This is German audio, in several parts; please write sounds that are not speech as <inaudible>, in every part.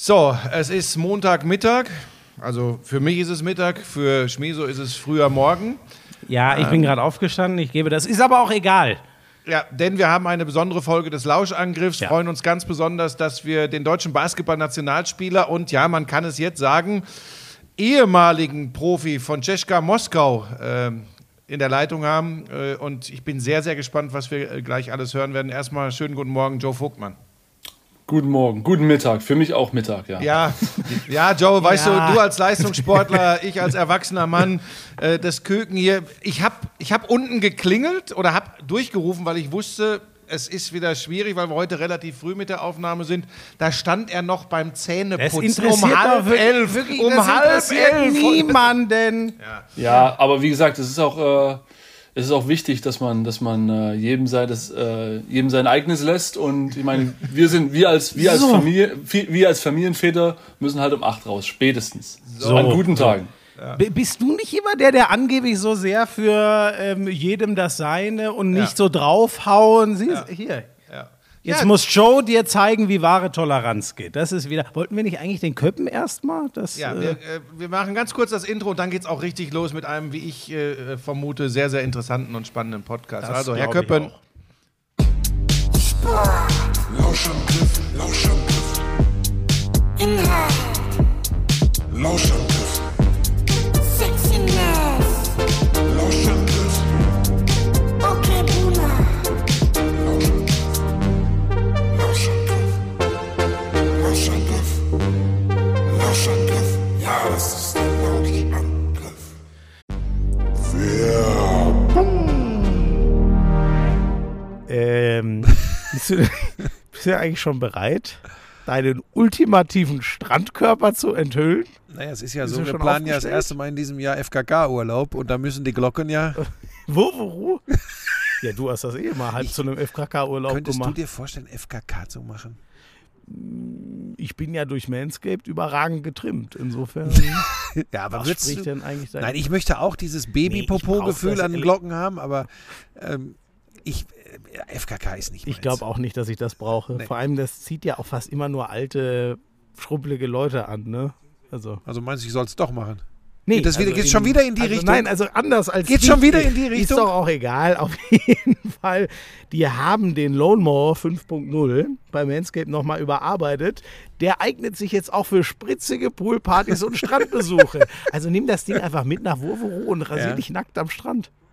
So, es ist Montagmittag. Also für mich ist es Mittag, für Schmieso ist es früher Morgen. Ja, ich bin gerade aufgestanden, ich gebe das. Ist aber auch egal. Ja, denn wir haben eine besondere Folge des Lauschangriffs, Ja. freuen uns ganz besonders, dass wir den deutschen Basketball-Nationalspieler und ja, man kann es jetzt sagen, ehemaligen Profi von Czeska Moskau ähm, in der Leitung haben. Äh, und ich bin sehr, sehr gespannt, was wir äh, gleich alles hören werden. Erstmal schönen guten Morgen, Joe Vogtmann. Guten Morgen, guten Mittag. Für mich auch Mittag, ja. Ja, ja, Joe, weißt Ja. du, du als Leistungssportler, ich als erwachsener Mann, äh, das Köken hier. Ich habe ich hab unten geklingelt oder habe durchgerufen, weil ich wusste, es ist wieder schwierig, weil wir heute relativ früh mit der Aufnahme sind. Da stand er noch beim Es Zähneputzen um halb wirklich, elf. wirklich, um das halb elf. niemanden. Ja, aber wie gesagt, es ist auch, äh, es ist auch wichtig, dass man, dass man äh, jedem, seines, äh, jedem sein eigenes lässt. Und ich meine, wir sind, wir als, wir als So. Familie, wir als Familienväter müssen halt um acht raus, spätestens. So. An guten Tagen. B- Bist du nicht immer der, der angeblich so sehr für ähm, jedem das Seine und nicht Ja. so draufhauen? Sie, Hier. Jetzt Ja, muss Joe dir zeigen, wie wahre Toleranz geht. Das ist wieder. Wollten wir nicht eigentlich den Köppen erstmal? Das, Ja, äh, wir, äh, wir machen ganz kurz das Intro und dann geht's auch richtig los mit einem, wie ich äh, vermute, sehr, sehr interessanten und spannenden Podcast. das also, Herr Köppen. Lauschangriff, Lauschangriff. Inhalt, Lauschangriff, Lauschangriff. Ja, das ist der Lauschangriff. Ähm, <laughs> bist, du, bist du eigentlich schon bereit, deinen ultimativen Strandkörper zu enthüllen? Naja, es ist ja Bist so, wir planen ja das erste Mal in diesem Jahr FKK-Urlaub und da müssen die Glocken ja. <laughs> Wo, wo? Ja, du hast das eh mal halb zu einem FKK-Urlaub Könntest du gemacht. dir vorstellen, FKK zu machen? Ich bin ja durch Manscaped überragend getrimmt. Insofern, <laughs> Ja, aber was spricht du. denn eigentlich? Nein, ich möchte auch dieses Nee, Baby-Popo-Gefühl das an den Glocken haben, aber ähm, ich, äh, FKK ist nicht Ich glaube auch nicht, dass ich das brauche. Nee. Vor allem, das zieht ja auch fast immer nur alte, schruppelige Leute an, ne? Also. Also meinst du, ich soll es doch machen? Nee, Geht das wieder- geht's schon wieder in die also Richtung? Nein, also anders als. Geht's die- schon wieder in die Ist Richtung? doch auch egal. <laughs> Auf jeden Fall. Die haben den Lone Mower 5.0 bei Manscaped nochmal überarbeitet. Der eignet sich jetzt auch für spritzige Poolpartys und Strandbesuche. <laughs> Also nimm das Ding einfach mit nach Wurvero und rasier Ja. dich nackt am Strand.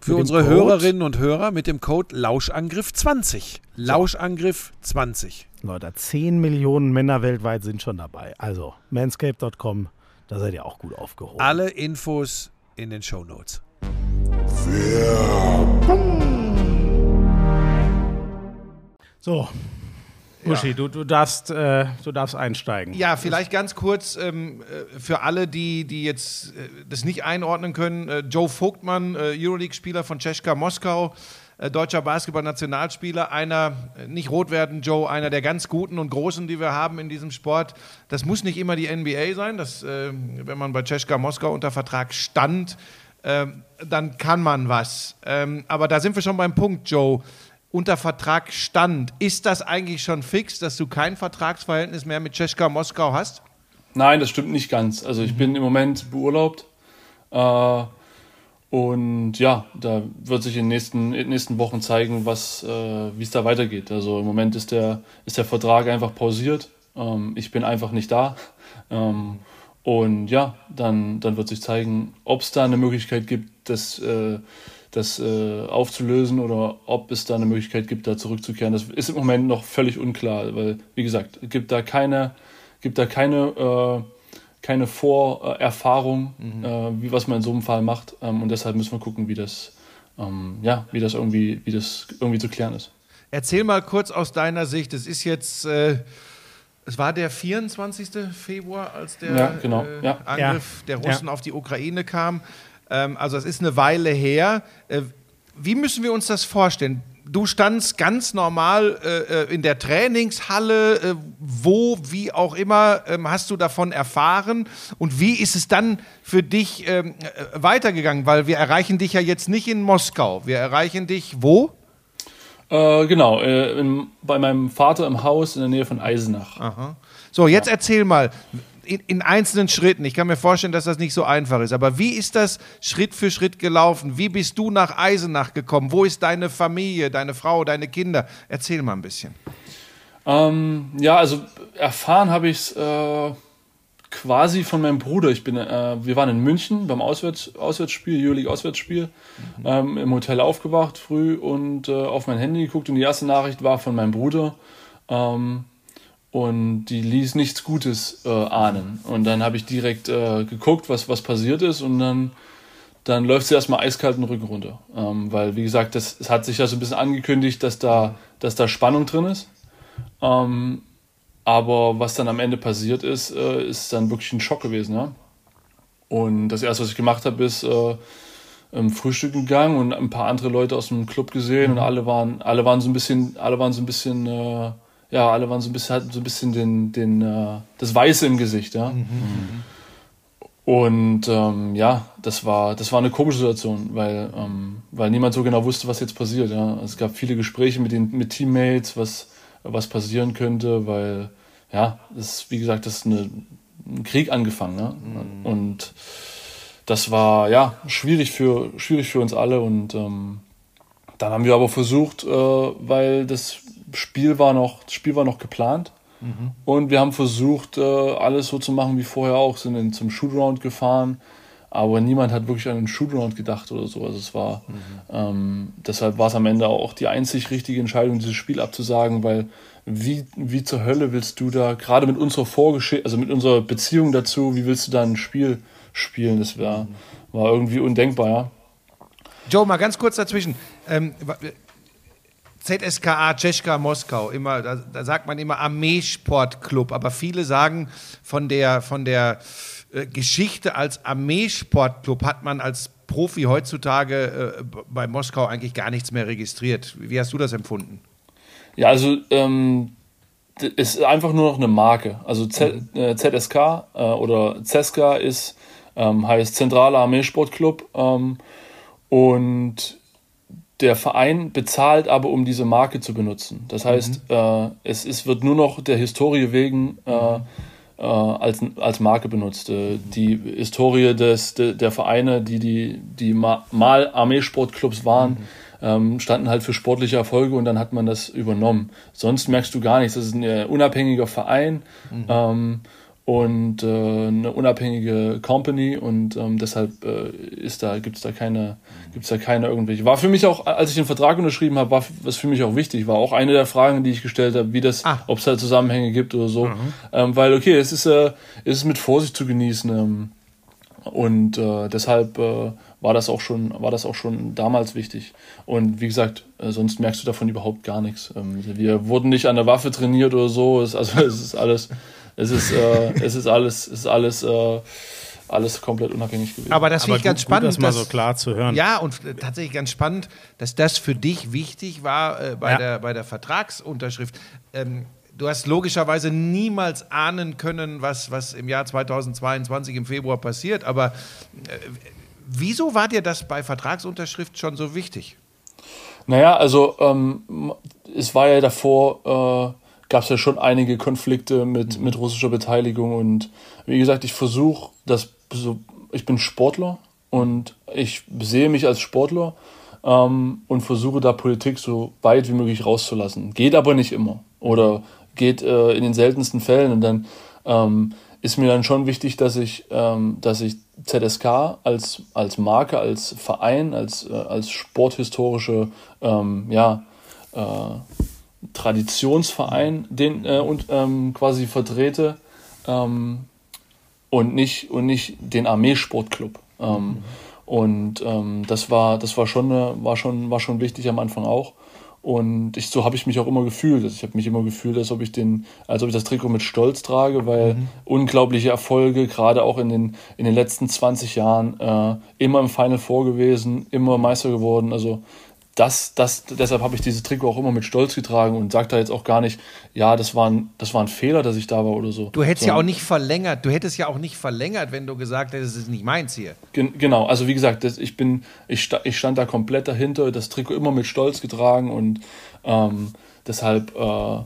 Für unsere Code- Hörerinnen und Hörer mit dem Code Lauschangriff20. Lauschangriff20. Leute, 10 Millionen Männer weltweit sind schon dabei. Also, manscape.com, da seid ihr auch gut aufgehoben. Alle Infos in den Show Notes. So, Uschi, du, du, darfst, äh, du darfst einsteigen. Ja, vielleicht ganz kurz ähm, äh, für alle, die, die jetzt äh, das nicht einordnen können. Äh, Joe Vogtmann, äh, Euroleague-Spieler von Czeska Moskau, äh, deutscher Basketball-Nationalspieler, einer, nicht rot werden, Joe, einer der ganz guten und großen, die wir haben in diesem Sport. Das muss nicht immer die NBA sein. Das, wenn man bei Czeska Moskau unter Vertrag stand, ähm, dann kann man was. Ähm, aber da sind wir schon beim Punkt, Joe. Unter Vertrag stand. Ist das eigentlich schon fix, dass du kein Vertragsverhältnis mehr mit Czeska Moskau hast? Nein, das stimmt nicht ganz. Also ich bin im Moment beurlaubt. Äh, und ja, da wird sich in den nächsten, in den nächsten Wochen zeigen, was, äh, wie es da weitergeht. Also im Moment ist der, ist der Vertrag einfach pausiert. Ähm, ich bin einfach nicht da. Ähm, und ja, dann, dann wird sich zeigen, ob es da eine Möglichkeit gibt, das, äh, das äh, aufzulösen oder ob es da eine Möglichkeit gibt, da zurückzukehren. Das ist im Moment noch völlig unklar, weil, wie gesagt, es gibt da keine, gibt da keine, äh, keine Vorerfahrung, Mhm. äh, wie was man in so einem Fall macht. Ähm, und deshalb müssen wir gucken, wie das, ähm, ja, wie das irgendwie, wie das irgendwie zu klären ist. Erzähl mal kurz aus deiner Sicht. Es ist jetzt, äh, es war der 24. Februar, als der Ja, genau, äh, ja. Angriff Ja. der Russen auf die Ukraine kam. Ähm, also es ist eine Weile her. Äh, wie müssen wir uns das vorstellen? Du standst ganz normal äh, äh, in der Trainingshalle, äh, wo, wie auch immer, ähm, hast du davon erfahren? Und wie ist es dann für dich ähm, äh, weitergegangen? Weil wir erreichen dich ja jetzt nicht in Moskau. Wir erreichen dich wo? Äh, genau, äh, in, bei meinem Vater im Haus in der Nähe von Eisenach. So, jetzt erzähl mal in, in einzelnen Schritten. Ich kann mir vorstellen, dass das nicht so einfach ist. Aber wie ist das Schritt für Schritt gelaufen? Wie bist du nach Eisenach gekommen? Wo ist deine Familie, deine Frau, deine Kinder? Erzähl mal ein bisschen. Ähm, ja, also erfahren habe ich es äh, quasi von meinem Bruder. Ich bin, äh, wir waren in München beim Auswärts, Auswärtsspiel, Euroleague Auswärtsspiel, ähm, im Hotel aufgewacht früh und äh, auf mein Handy geguckt und die erste Nachricht war von meinem Bruder. Ähm, und die ließ nichts Gutes äh, ahnen. Und dann habe ich direkt äh, geguckt, was, was passiert ist und dann, dann läuft sie erstmal eiskalt den Rücken runter. Ähm, weil, wie gesagt, das, es hat sich ja so ein bisschen angekündigt, dass da, dass da Spannung drin ist. Ähm, aber was dann am Ende passiert ist, äh, ist dann wirklich ein Schock gewesen. Ja? Und das erste, was ich gemacht habe, ist äh, ähm, Frühstück gegangen und ein paar andere Leute aus dem Club gesehen und alle waren, alle waren so ein bisschen, alle waren so ein bisschen, äh, ja, alle waren so ein bisschen, hatten so ein bisschen den, den, äh, das Weiße im Gesicht, ja. Und ähm, ja, das war, das war eine komische Situation, weil, ähm, weil niemand so genau wusste, was jetzt passiert. Ja. Es gab viele Gespräche mit den mit Teammates, was, was passieren könnte, weil ja, das ist, wie gesagt, das ist eine, ein Krieg angefangen. Ne? Und das war ja schwierig für, schwierig für uns alle. Und ähm, dann haben wir aber versucht, äh, weil das Spiel war noch, das Spiel war noch geplant. Und wir haben versucht, äh, alles so zu machen wie vorher auch, sind dann zum Shootaround gefahren, aber niemand hat wirklich an den Shootaround gedacht oder so. Also es war, ähm, deshalb war es am Ende auch die einzig richtige Entscheidung, dieses Spiel abzusagen, weil wie, wie zur Hölle willst du da, gerade mit unserer Vorgeschichte, also mit unserer Beziehung dazu, wie willst du da ein Spiel spielen? Das wär, war irgendwie undenkbar, ja. Joe, mal ganz kurz dazwischen. Ähm, ZSKA Tscheschka Moskau, immer, da, da sagt man immer Armeesportclub, aber viele sagen von der, von der äh, Geschichte als Armeesportclub hat man als Profi heutzutage äh, bei Moskau eigentlich gar nichts mehr registriert. Wie hast du das empfunden? Ja, also ähm, es ist einfach nur noch eine Marke. Also Z, äh, ZSK äh, oder CESKA ist, ähm, heißt Zentraler Armeesportclub ähm, und der Verein bezahlt aber, um diese Marke zu benutzen. Das heißt, äh, es ist, wird nur noch der Historie wegen äh, äh, als, als Marke benutzt. Äh, die Historie des, de, der Vereine, die, die, die ma, mal Armeesportclubs waren, ähm, standen halt für sportliche Erfolge und dann hat man das übernommen. Sonst merkst du gar nichts. Das ist ein äh, unabhängiger Verein ähm, und äh, eine unabhängige Company und ähm, deshalb äh, ist da, gibt es da keine, gibt's da keine irgendwelche. War für mich auch, als ich den Vertrag unterschrieben habe, war was für mich auch wichtig, war auch eine der Fragen, die ich gestellt habe, wie das, Ah. ob es da Zusammenhänge gibt oder so. Ähm, weil, okay, es ist, äh, es ist mit Vorsicht zu genießen. Ähm, und äh, deshalb äh, war das auch schon, war das auch schon damals wichtig. Und wie gesagt, äh, sonst merkst du davon überhaupt gar nichts. Ähm, wir wurden nicht an der Waffe trainiert oder so. Es, also <laughs> es ist alles, es ist, äh, es ist alles, es ist alles, äh, alles komplett unabhängig gewesen. Aber das finde ich ganz gut, spannend. gut, das mal dass- so klar zu hören. Ja, und äh, tatsächlich ganz spannend, dass das für dich wichtig war äh, bei, Ja. der, bei der Vertragsunterschrift. Ähm, du hast logischerweise niemals ahnen können, was, was im Jahr 2022 im Februar passiert, aber äh, wieso war dir das bei Vertragsunterschrift schon so wichtig? Naja, also ähm, es war ja davor, äh, gab es ja schon einige Konflikte mit, mit russischer Beteiligung. Und wie gesagt, ich versuche, das so, ich bin Sportler und ich sehe mich als Sportler ähm, und versuche da Politik so weit wie möglich rauszulassen. Geht aber nicht immer oder geht äh, in den seltensten Fällen und dann ähm, ist mir dann schon wichtig, dass ich, ähm, dass ich ZSK als, als Marke, als Verein, als, äh, als sporthistorische ähm, ja, äh, Traditionsverein den, äh, und ähm, quasi vertrete ähm, und, nicht, und nicht den Armeesportclub. Mhm. Und ähm, das war, das war schon, war schon, war schon wichtig am Anfang auch. Und ich, so habe ich mich auch immer gefühlt. Also ich habe mich immer gefühlt, als ob ich den, als ob ich das Trikot mit Stolz trage, weil mhm. unglaubliche Erfolge, gerade auch in den, in den letzten 20 Jahren, äh, immer im Final Four gewesen, immer Meister geworden. Also das, das, deshalb habe ich dieses Trikot auch immer mit Stolz getragen und sage da jetzt auch gar nicht, ja, das war, ein, das war ein Fehler, dass ich da war oder so. Du hättest so. ja auch nicht verlängert, du hättest ja auch nicht verlängert, wenn du gesagt hättest, es ist nicht meins hier. Gen genau, also wie gesagt, das, ich, bin, ich, ich stand da komplett dahinter, das Trikot immer mit Stolz getragen und ähm, deshalb, äh,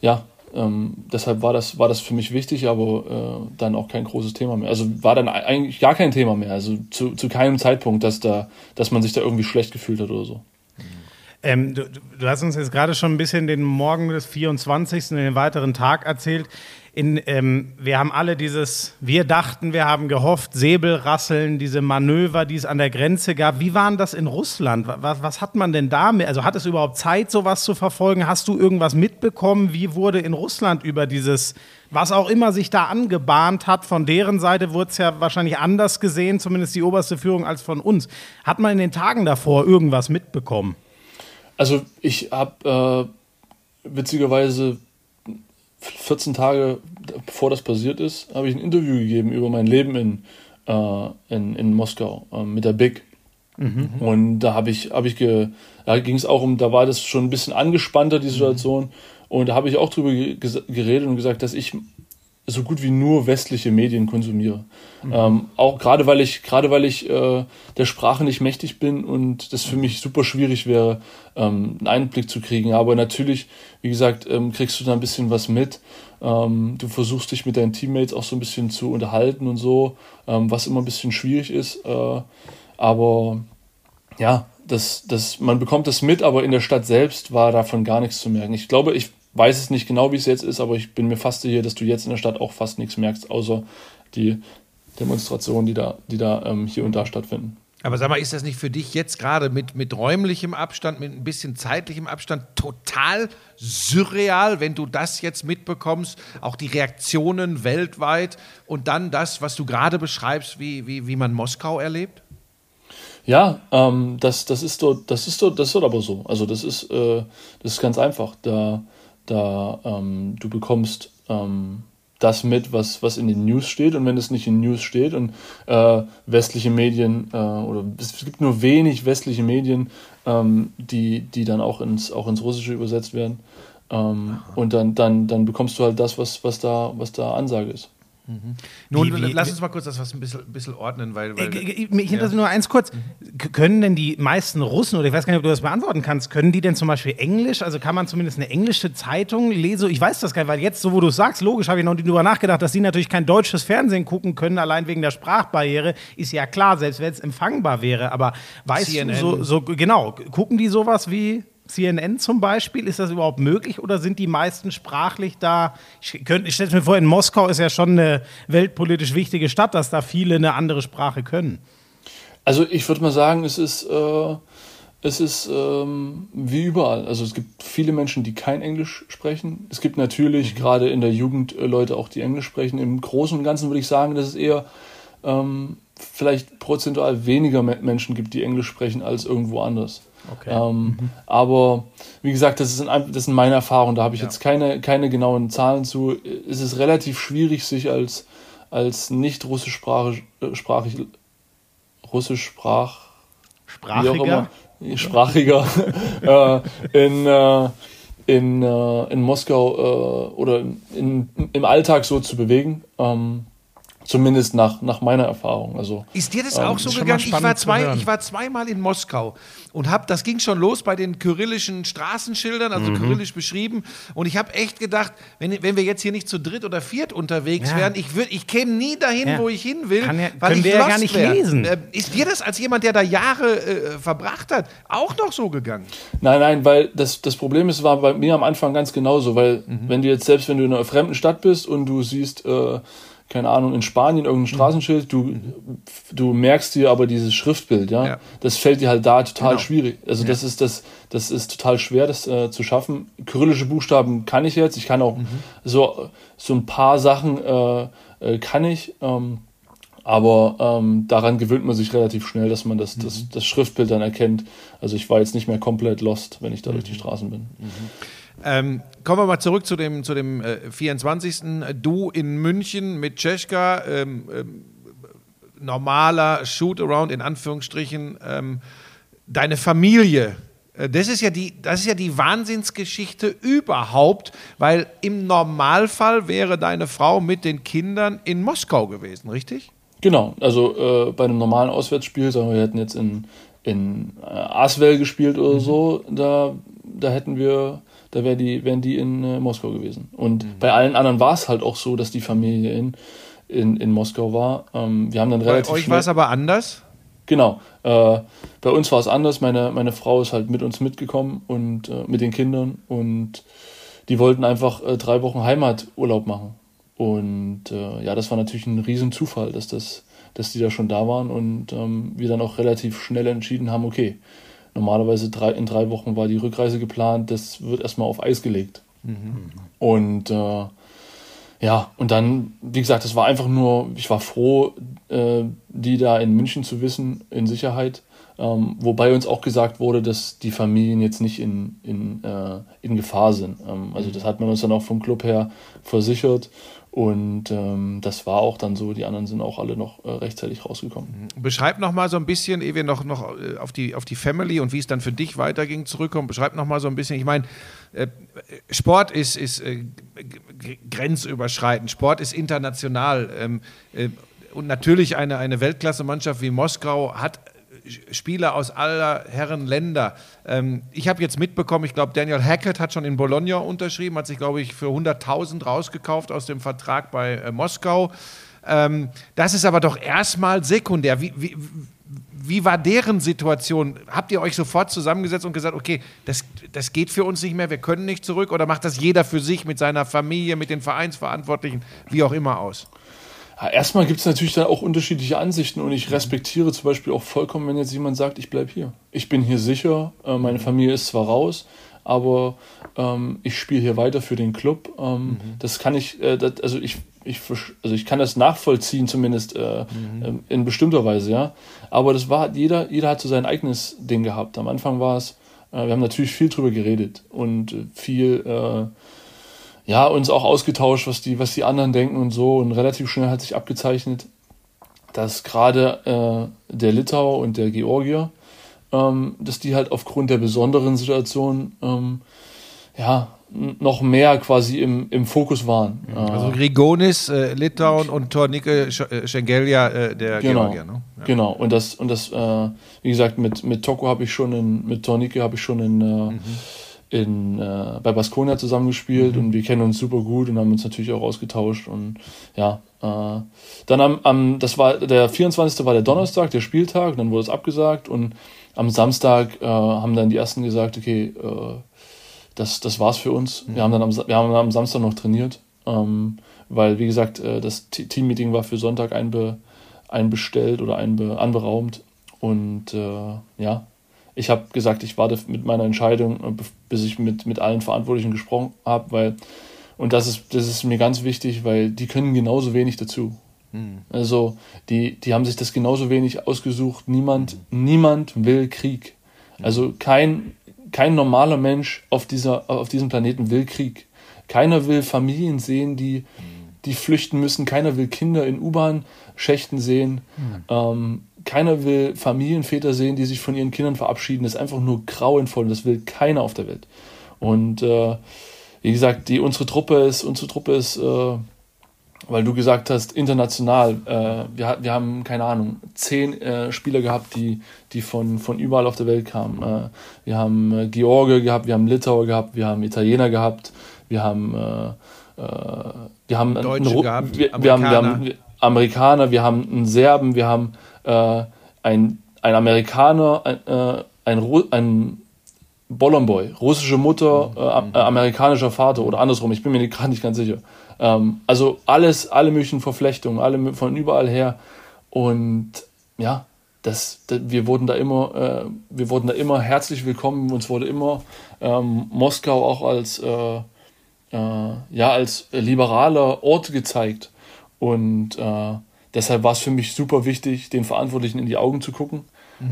ja, ähm, deshalb war das, war das für mich wichtig, aber äh, dann auch kein großes Thema mehr. Also war dann eigentlich gar kein Thema mehr. Also zu, zu keinem Zeitpunkt, dass, da, dass man sich da irgendwie schlecht gefühlt hat oder so. Ähm, du, du, hast uns jetzt gerade schon ein bisschen den Morgen des 24. und den weiteren Tag erzählt. In, ähm, wir haben alle dieses, wir dachten, wir haben gehofft, Säbelrasseln, diese Manöver, die es an der Grenze gab. Wie waren das in Russland? Was, was hat man denn da? Also hat es überhaupt Zeit, sowas zu verfolgen? Hast du irgendwas mitbekommen? Wie wurde in Russland über dieses, was auch immer sich da angebahnt hat, von deren Seite wurde es ja wahrscheinlich anders gesehen, zumindest die oberste Führung, als von uns. Hat man in den Tagen davor irgendwas mitbekommen? Also ich habe äh, witzigerweise 14 Tage bevor das passiert ist, habe ich ein Interview gegeben über mein Leben in, äh, in, in Moskau äh, mit der Big. Mhm. Und da habe ich, habe ich, ge, da ging es auch um, da war das schon ein bisschen angespannter, die Situation. Mhm. Und da habe ich auch drüber geredet und gesagt, dass ich so gut wie nur westliche Medien konsumiere. Mhm. Ähm, auch gerade weil ich, gerade weil ich äh, der Sprache nicht mächtig bin und das für mich super schwierig wäre, ähm, einen Einblick zu kriegen. Aber natürlich, wie gesagt, ähm, kriegst du da ein bisschen was mit. Ähm, du versuchst dich mit deinen Teammates auch so ein bisschen zu unterhalten und so, ähm, was immer ein bisschen schwierig ist. Äh, aber ja, das, das, man bekommt das mit, aber in der Stadt selbst war davon gar nichts zu merken. Ich glaube, ich weiß es nicht genau, wie es jetzt ist, aber ich bin mir fast sicher, dass du jetzt in der Stadt auch fast nichts merkst, außer die Demonstrationen, die da, die da ähm, hier und da stattfinden. Aber sag mal, ist das nicht für dich jetzt gerade mit, mit räumlichem Abstand, mit ein bisschen zeitlichem Abstand total surreal, wenn du das jetzt mitbekommst, auch die Reaktionen weltweit und dann das, was du gerade beschreibst, wie, wie, wie man Moskau erlebt? Ja, ähm, das, das ist dort, das ist dort, das ist dort aber so. Also das ist, äh, das ist ganz einfach. Da, da ähm, du bekommst ähm, das mit, was, was in den News steht. Und wenn es nicht in News steht und äh, westliche Medien, äh, oder es gibt nur wenig westliche Medien, ähm, die, die dann auch ins, auch ins Russische übersetzt werden. Ähm, und dann, dann, dann bekommst du halt das, was, was, da, was da Ansage ist. Mhm. Nun, wie, wie, lass uns mal kurz das was ein bisschen, bisschen ordnen, weil. weil äh, mich ja. nur eins kurz. Mhm. Können denn die meisten Russen, oder ich weiß gar nicht, ob du das beantworten kannst, können die denn zum Beispiel Englisch? Also kann man zumindest eine englische Zeitung lesen? Ich weiß das gar nicht, weil jetzt, so wo du es sagst, logisch, habe ich noch darüber nachgedacht, dass die natürlich kein deutsches Fernsehen gucken können, allein wegen der Sprachbarriere. Ist ja klar, selbst wenn es empfangbar wäre. Aber weißt CNN. du, so, so, genau, gucken die sowas wie CNN zum Beispiel? Ist das überhaupt möglich oder sind die meisten sprachlich da? Ich, ich stelle mir vor, in Moskau ist ja schon eine weltpolitisch wichtige Stadt, dass da viele eine andere Sprache können. Also ich würde mal sagen, es ist, äh, es ist ähm, wie überall. Also es gibt viele Menschen, die kein Englisch sprechen. Es gibt natürlich mhm. gerade in der Jugend äh, Leute auch, die Englisch sprechen. Im Großen und Ganzen würde ich sagen, dass es eher ähm, vielleicht prozentual weniger Menschen gibt, die Englisch sprechen, als irgendwo anders. Okay. Ähm, mhm. Aber wie gesagt, das, ist ein, das sind meine Erfahrungen. Da habe ich ja. jetzt keine, keine genauen Zahlen zu. Es ist relativ schwierig, sich als, als nicht russischsprachig, äh, sprachig, russischsprach, Sprachiger, sprachiger <laughs> äh, in, äh, in, äh, in Moskau äh, oder in, im Alltag so zu bewegen. Ähm, Zumindest nach, nach meiner Erfahrung. Also, Ist dir das ähm, auch so gegangen? Ich war, zwei, ich war zweimal in Moskau und hab, das ging schon los bei den kyrillischen Straßenschildern, Mhm. also kyrillisch beschrieben. Und ich habe echt gedacht, wenn, wenn wir jetzt hier nicht zu dritt oder viert unterwegs Ja. wären, ich, würd, ich käme nie dahin, Ja. wo ich hin will. Kann ja- weil ich wir ja gar nicht wär. lesen. Äh, ist dir das als jemand, der da Jahre äh, verbracht hat, auch noch so gegangen? Nein, nein, weil das, das Problem ist, war bei mir am Anfang ganz genauso, weil wenn du jetzt, selbst wenn du in einer fremden Stadt bist und du siehst, äh, keine Ahnung, in Spanien irgendein Straßenschild, du, du merkst dir aber dieses Schriftbild, ja, Ja. das fällt dir halt da total Genau. schwierig. Also das ist das, das ist total schwer, das äh, zu schaffen. Kyrillische Buchstaben kann ich jetzt, ich kann auch so, so ein paar Sachen äh, äh, kann ich, ähm, aber ähm, daran gewöhnt man sich relativ schnell, dass man das, das, das Schriftbild dann erkennt. Also ich war jetzt nicht mehr komplett lost, wenn ich da durch die Straßen bin. Ähm, kommen wir mal zurück zu dem, zu dem äh, 24. Du in München mit Czeska, ähm, ähm, normaler Shoot-Around in Anführungsstrichen. Ähm, deine Familie, äh, das ist, ja die, das ist ja die Wahnsinnsgeschichte überhaupt, weil im Normalfall wäre deine Frau mit den Kindern in Moskau gewesen, richtig? Genau, also äh, bei einem normalen Auswärtsspiel, sagen wir, wir hätten jetzt in, in äh, Aswell gespielt oder so, da, da hätten wir, da wär die, wären die in äh, Moskau gewesen. Und bei allen anderen war es halt auch so, dass die Familie in, in, in Moskau war. Ähm, wir haben dann Bei relativ euch schnell- war es aber anders. Genau. Äh, bei uns war es anders. Meine, meine Frau ist halt mit uns mitgekommen und äh, mit den Kindern und die wollten einfach äh, drei Wochen Heimaturlaub machen. Und äh, ja, das war natürlich ein Riesenzufall, dass, das, dass die da schon da waren und ähm, wir dann auch relativ schnell entschieden haben, okay, normalerweise drei, in drei Wochen war die Rückreise geplant, das wird erstmal auf Eis gelegt. Und äh, ja, und dann, wie gesagt, das war einfach nur, ich war froh, äh, die da in München zu wissen, in Sicherheit. Ähm, wobei uns auch gesagt wurde, dass die Familien jetzt nicht in, in, äh, in Gefahr sind. Ähm, also das hat man uns dann auch vom Club her versichert. Und ähm, das war auch dann so. Die anderen sind auch alle noch äh, rechtzeitig rausgekommen. Beschreib noch mal so ein bisschen, ehe wir noch, noch äh, auf, die, auf die Family und wie es dann für dich weiterging zurückkommen. Beschreib noch mal so ein bisschen. Ich meine, äh, Sport ist, ist äh, grenzüberschreitend. Sport ist international. Ähm, äh, und natürlich eine, eine Weltklasse-Mannschaft wie Moskau hat Spieler aus aller Herren Länder. Ähm, ich habe jetzt mitbekommen, ich glaube, Daniel Hackett hat schon in Bologna unterschrieben, hat sich, glaube ich, für 100.000 rausgekauft aus dem Vertrag bei äh, Moskau. Ähm, das ist aber doch erstmal sekundär. Wie, wie, wie war deren Situation? Habt ihr euch sofort zusammengesetzt und gesagt, okay, das, das geht für uns nicht mehr, wir können nicht zurück? Oder macht das jeder für sich mit seiner Familie, mit den Vereinsverantwortlichen, wie auch immer aus? Erstmal gibt es natürlich dann auch unterschiedliche Ansichten und ich respektiere zum Beispiel auch vollkommen, wenn jetzt jemand sagt, ich bleibe hier. Ich bin hier sicher, äh, meine Familie ist zwar raus, aber ähm, ich spiele hier weiter für den Club. Ähm, Das kann ich, äh, das, also ich, ich, also ich kann das nachvollziehen, zumindest äh, ähm, in bestimmter Weise, ja. Aber das war, jeder, jeder hat so sein eigenes Ding gehabt. Am Anfang war es, äh, wir haben natürlich viel drüber geredet und äh, viel äh, ja, uns auch ausgetauscht, was die, was die anderen denken und so. Und relativ schnell hat sich abgezeichnet, dass gerade äh, der Litauer und der Georgier, ähm, dass die halt aufgrund der besonderen Situation ähm, ja, noch mehr quasi im, im Fokus waren. Also Grigonis, äh, Litauen und Tornike Sch- äh, Schengelia, äh, der Genau, Georgier. Ne? Ja. genau. Und das, und das, äh, wie gesagt, mit, mit Toko habe ich schon in, mit Tornike habe ich schon in, äh, in, äh, bei Baskonia zusammengespielt und wir kennen uns super gut und haben uns natürlich auch ausgetauscht und ja, äh, dann am, am, das war der 24. war der Donnerstag, der Spieltag, dann wurde es abgesagt und am Samstag äh, haben dann die ersten gesagt, okay, äh, das, das war's für uns. Wir haben dann am, wir haben am Samstag noch trainiert, ähm, weil wie gesagt, äh, das Te- Teammeeting war für Sonntag einbe, einbestellt oder einbe, anberaumt und äh, ja, ich habe gesagt, ich warte mit meiner Entscheidung, äh, bis ich mit, mit allen Verantwortlichen gesprochen habe, weil und das ist, das ist mir ganz wichtig, weil die können genauso wenig dazu. Also die, die haben sich das genauso wenig ausgesucht. Niemand, niemand will Krieg. Also kein, kein normaler Mensch auf, dieser, auf diesem Planeten will Krieg. Keiner will Familien sehen, die, die flüchten müssen. Keiner will Kinder in U-Bahn-Schächten sehen. Ähm, keiner will Familienväter sehen, die sich von ihren Kindern verabschieden. Das ist einfach nur grauenvoll. Das will keiner auf der Welt. Und äh, wie gesagt, die, unsere Truppe ist, unsere Truppe ist, äh, weil du gesagt hast, international, äh, wir, wir haben, keine Ahnung, zehn äh, Spieler gehabt, die, die von, von überall auf der Welt kamen. Äh, wir haben äh, George gehabt, wir haben Litauer gehabt, wir haben Italiener gehabt, wir haben, wir haben Deutsche einen, gehabt, wir, wir, haben, wir haben Amerikaner, wir haben einen Serben, wir haben äh, ein, ein Amerikaner, ein, äh, ein, Ru ein Bollonboy, russische Mutter, äh, am- äh, amerikanischer Vater oder andersrum, ich bin mir <laughs> gerade nicht ganz sicher. Ähm, also alles, alle möglichen Verflechtungen, alle von überall her. Und ja, das, das, wir wurden da immer, äh, wir wurden da immer herzlich willkommen. Uns wurde immer ähm, Moskau auch als, äh, äh, ja, als liberaler Ort gezeigt. Und äh, deshalb war es für mich super wichtig, den Verantwortlichen in die Augen zu gucken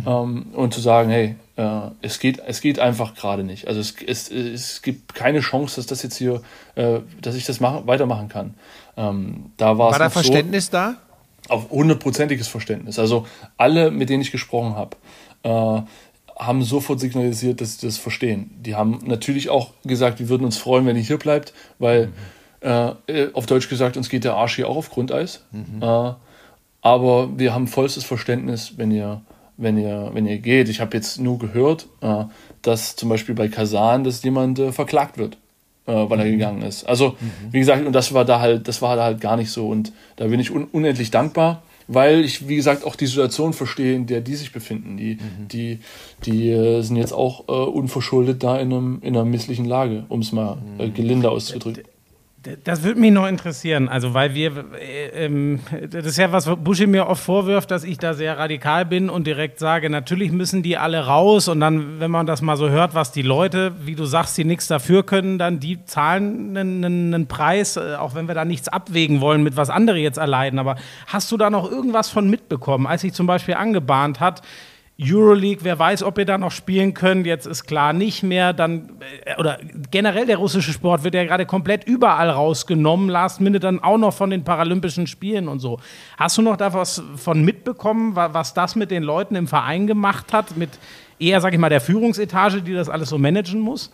ähm, und zu sagen, hey, äh, es, geht, es geht einfach gerade nicht. Also es, es, es gibt keine Chance, dass das jetzt hier, äh, dass ich das machen, weitermachen kann. Ähm, da war da noch so- Verständnis da? auf hundertprozentiges Verständnis. Also alle, mit denen ich gesprochen habe, äh, haben sofort signalisiert, dass sie das verstehen. Die haben natürlich auch gesagt, wir würden uns freuen, wenn ihr hier bleibt, weil äh, äh, auf Deutsch gesagt, uns geht der Arsch hier auch auf Grundeis. Äh, aber wir haben vollstes Verständnis, wenn ihr, wenn ihr, wenn ihr geht. Ich habe jetzt nur gehört, äh, dass zum Beispiel bei Kasan, dass jemand äh, verklagt wird, äh, weil er gegangen ist. Also wie gesagt, und das war da halt, das war da halt gar nicht so. Und da bin ich un unendlich dankbar, weil ich wie gesagt auch die Situation verstehe, in der die sich befinden. Die, die, die äh, sind jetzt auch äh, unverschuldet da in, einem, in einer misslichen Lage, um es mal äh, gelinde auszudrücken. Das würde mich noch interessieren, also weil wir, äh, ähm, das ist ja was, was Buschi mir oft vorwirft, dass ich da sehr radikal bin und direkt sage, natürlich müssen die alle raus und dann, wenn man das mal so hört, was die Leute, wie du sagst, die nichts dafür können, dann die zahlen einen, einen, Preis, äh, auch wenn wir da nichts abwägen wollen, mit was andere jetzt erleiden. Aber hast du da noch irgendwas von mitbekommen, als sich zum Beispiel angebahnt hat, Euroleague, wer weiß, ob ihr da noch spielen könnt. Jetzt ist klar nicht mehr. Dann, äh, oder generell der russische Sport wird ja gerade komplett überall rausgenommen. Last Minute dann auch noch von den Paralympischen Spielen und so. Hast du noch da was von mitbekommen, wa- was das mit den Leuten im Verein gemacht hat? Mit eher, sag ich mal, der Führungsetage, die das alles so managen muss?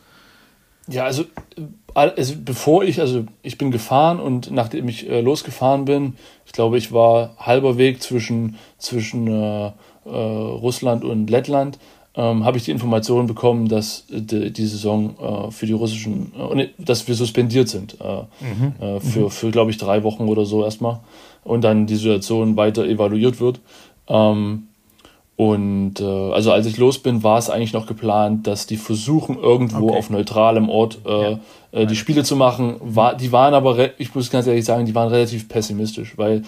Ja, also, äh, also bevor ich, also ich bin gefahren und nachdem ich äh, losgefahren bin, ich glaube, ich war halber Weg zwischen, zwischen äh, Russland und Lettland, ähm, habe ich die Information bekommen, dass äh, die, die Saison äh, für die russischen, äh, dass wir suspendiert sind. Äh, äh, für, für glaube ich, drei Wochen oder so erstmal. Und dann die Situation weiter evaluiert wird. Ähm, und äh, also als ich los bin, war es eigentlich noch geplant, dass die versuchen, irgendwo Okay. auf neutralem Ort äh, äh, die Spiele zu machen. War, die waren aber, ich muss ganz ehrlich sagen, die waren relativ pessimistisch, weil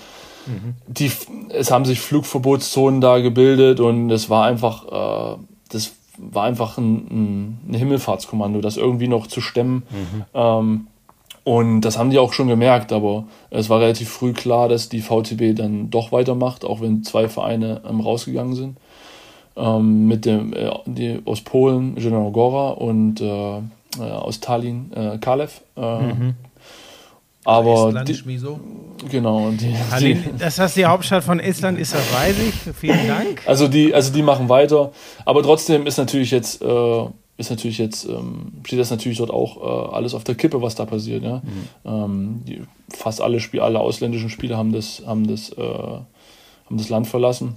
die, es haben sich Flugverbotszonen da gebildet und es war einfach, äh, das war einfach ein, ein, Himmelfahrtskommando, das irgendwie noch zu stemmen. Ähm, und das haben die auch schon gemerkt, aber es war relativ früh klar, dass die VTB dann doch weitermacht, auch wenn zwei Vereine ähm, rausgegangen sind. Ähm, mit dem äh, die, aus Polen General Gora und äh, äh, aus Tallinn äh, Kalev. Äh, Aber Estland, die, genau, die, die, dass das die Hauptstadt von Estland ist, das weiß ich. Vielen Dank. also die, also die machen weiter. Aber trotzdem ist natürlich jetzt, äh, ist natürlich jetzt, ähm, steht das natürlich dort auch äh, alles auf der Kippe, was da passiert. Ja? Ähm, die, fast alle Spiele, alle ausländischen Spieler haben das, haben das, äh, haben das Land verlassen.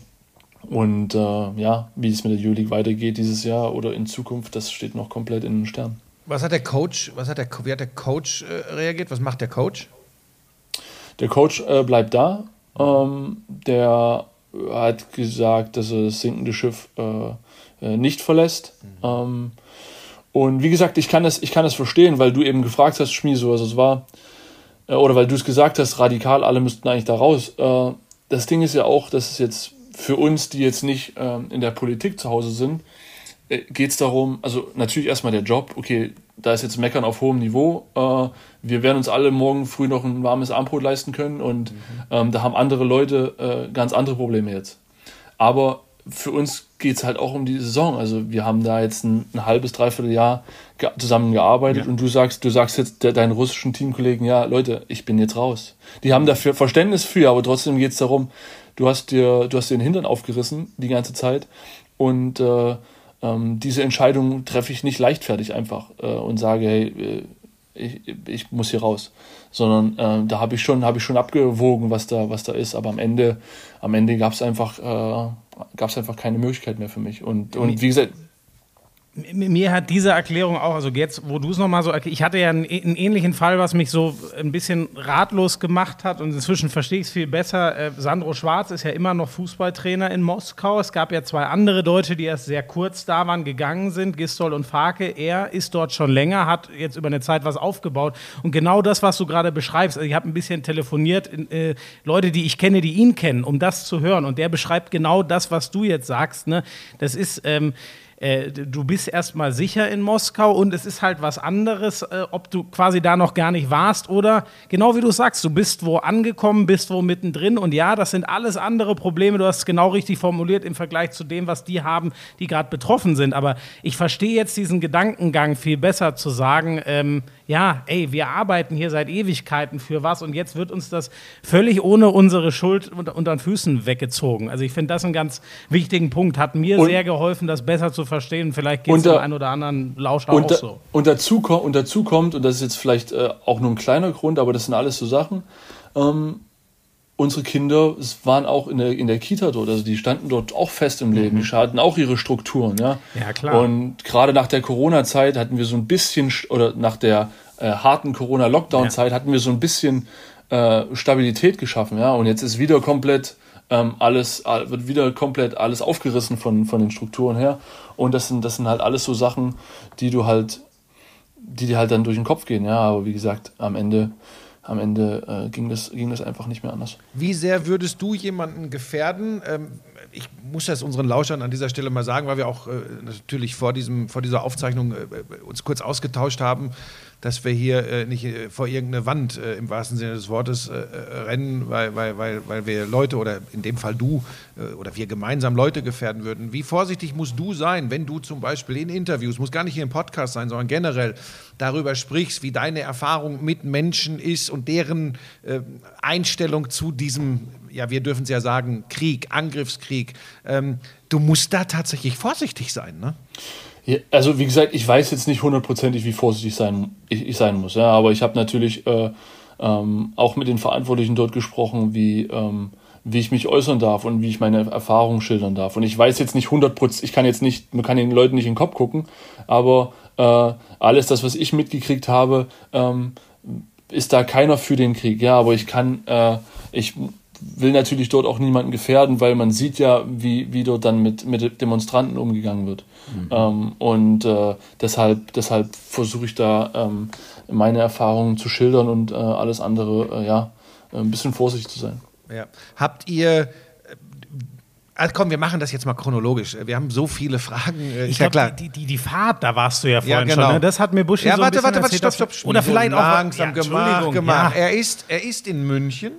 Und äh, ja, wie es mit der Euroleague weitergeht dieses Jahr oder in Zukunft, das steht noch komplett in den Sternen. Was hat der Coach, was hat der, wie hat der Coach äh, reagiert? Was macht der Coach? Der Coach äh, bleibt da. Ähm, der hat gesagt, dass er das sinkende Schiff äh, äh, nicht verlässt. Ähm, und wie gesagt, ich kann, das, ich kann das verstehen, weil du eben gefragt hast, Schmieso, also es war, äh, oder weil du es gesagt hast, radikal, alle müssten eigentlich da raus. Äh, das Ding ist ja auch, dass es jetzt für uns, die jetzt nicht ähm, in der Politik zu Hause sind, geht es darum, also natürlich erstmal der Job, okay, da ist jetzt Meckern auf hohem Niveau. Äh, wir werden uns alle morgen früh noch ein warmes Armbrot leisten können und ähm, da haben andere Leute äh, ganz andere Probleme jetzt. Aber für uns geht es halt auch um die Saison. Also wir haben da jetzt ein, ein halbes, dreiviertel Jahr zusammen gearbeitet und du sagst, du sagst jetzt de deinen russischen Teamkollegen, ja, Leute, ich bin jetzt raus. Die haben dafür Verständnis für, aber trotzdem geht es darum, du hast dir, du hast dir den Hintern aufgerissen die ganze Zeit und äh, ähm, diese Entscheidung treffe ich nicht leichtfertig einfach äh, und sage, hey, äh, ich, ich muss hier raus. Sondern äh, da habe ich schon, habe ich schon abgewogen, was da, was da ist. Aber am Ende, am Ende gab es einfach, äh, gab es einfach keine Möglichkeit mehr für mich. Und, und wie gesagt, mir hat diese Erklärung auch, also jetzt, wo du es nochmal so erklärst, ich hatte ja einen, einen, ähnlichen Fall, was mich so ein bisschen ratlos gemacht hat und inzwischen verstehe ich es viel besser. Äh, Sandro Schwarz ist ja immer noch Fußballtrainer in Moskau. Es gab ja zwei andere Deutsche, die erst sehr kurz da waren, gegangen sind, Gistol und Farke. Er ist dort schon länger, hat jetzt über eine Zeit was aufgebaut und genau das, was du gerade beschreibst, also ich habe ein bisschen telefoniert, äh, Leute, die ich kenne, die ihn kennen, um das zu hören und der beschreibt genau das, was du jetzt sagst. Ne? Das ist... Ähm, äh, du bist erstmal sicher in Moskau und es ist halt was anderes, äh, ob du quasi da noch gar nicht warst oder genau wie du sagst, du bist wo angekommen, bist wo mittendrin und ja, das sind alles andere Probleme, du hast es genau richtig formuliert im Vergleich zu dem, was die haben, die gerade betroffen sind. Aber ich verstehe jetzt diesen Gedankengang viel besser zu sagen, ähm, ja, ey, wir arbeiten hier seit Ewigkeiten für was und jetzt wird uns das völlig ohne unsere Schuld unter, unter den Füßen weggezogen. Also ich finde das einen ganz wichtigen Punkt. Hat mir und, sehr geholfen, das besser zu verstehen. Vielleicht geht es dem einen oder anderen Lauscher und, auch so. Und dazu, und dazu kommt, und das ist jetzt vielleicht äh, auch nur ein kleiner Grund, aber das sind alles so Sachen, ähm, unsere Kinder waren auch in der, in der Kita dort, also die standen dort auch fest im Leben, mhm. die hatten auch ihre Strukturen, ja. Ja, klar. Und gerade nach der Corona-Zeit hatten wir so ein bisschen, oder nach der äh, harten Corona-Lockdown-Zeit ja. hatten wir so ein bisschen äh, Stabilität geschaffen, ja. Und jetzt ist wieder komplett ähm, alles, wird wieder komplett alles aufgerissen von, von den Strukturen her. Und das sind, das sind halt alles so Sachen, die du halt, die dir halt dann durch den Kopf gehen, ja. Aber wie gesagt, am Ende am Ende äh, ging, das, ging das einfach nicht mehr anders. Wie sehr würdest du jemanden gefährden? Ähm, ich muss das unseren Lauschern an dieser Stelle mal sagen, weil wir auch äh, natürlich vor, diesem, vor dieser Aufzeichnung äh, uns kurz ausgetauscht haben dass wir hier äh, nicht äh, vor irgendeine Wand äh, im wahrsten Sinne des Wortes äh, äh, rennen, weil, weil, weil, weil wir Leute oder in dem Fall du äh, oder wir gemeinsam Leute gefährden würden. Wie vorsichtig musst du sein, wenn du zum Beispiel in Interviews, muss gar nicht hier im Podcast sein, sondern generell darüber sprichst, wie deine Erfahrung mit Menschen ist und deren Einstellung zu diesem, ja, wir dürfen es ja sagen, Krieg, Angriffskrieg. Ähm, du musst da tatsächlich vorsichtig sein, ne? also wie gesagt, ich weiß jetzt nicht hundertprozentig, wie vorsichtig sein, ich, ich sein muss, ja, aber ich habe natürlich äh, ähm, auch mit den Verantwortlichen dort gesprochen, wie, ähm, wie ich mich äußern darf und wie ich meine Erfahrungen schildern darf. Und ich weiß jetzt nicht hundertprozentig, ich kann jetzt nicht, man kann den Leuten nicht in den Kopf gucken, aber äh, alles das, was ich mitgekriegt habe, ähm, ist da keiner für den Krieg, ja, aber ich kann, äh, ich will natürlich dort auch niemanden gefährden, weil man sieht ja, wie, wie dort dann mit, mit Demonstranten umgegangen wird. Mhm. Ähm, und äh, deshalb, deshalb versuche ich da ähm, meine Erfahrungen zu schildern und äh, alles andere, äh, ja, ein bisschen vorsichtig zu sein. Ja. Habt ihr also komm, wir machen das jetzt mal chronologisch. Wir haben so viele Fragen. Äh, ich ja glaub, klar. Die, die, die Fahrt, da warst du ja vorhin ja, genau. schon. Ne? Das hat mir Busch ja, so warte, warte, warte, stopp, stopp. Oder vielleicht auch langsam ja, gemacht. gemacht. Ja. Er, ist, er ist in München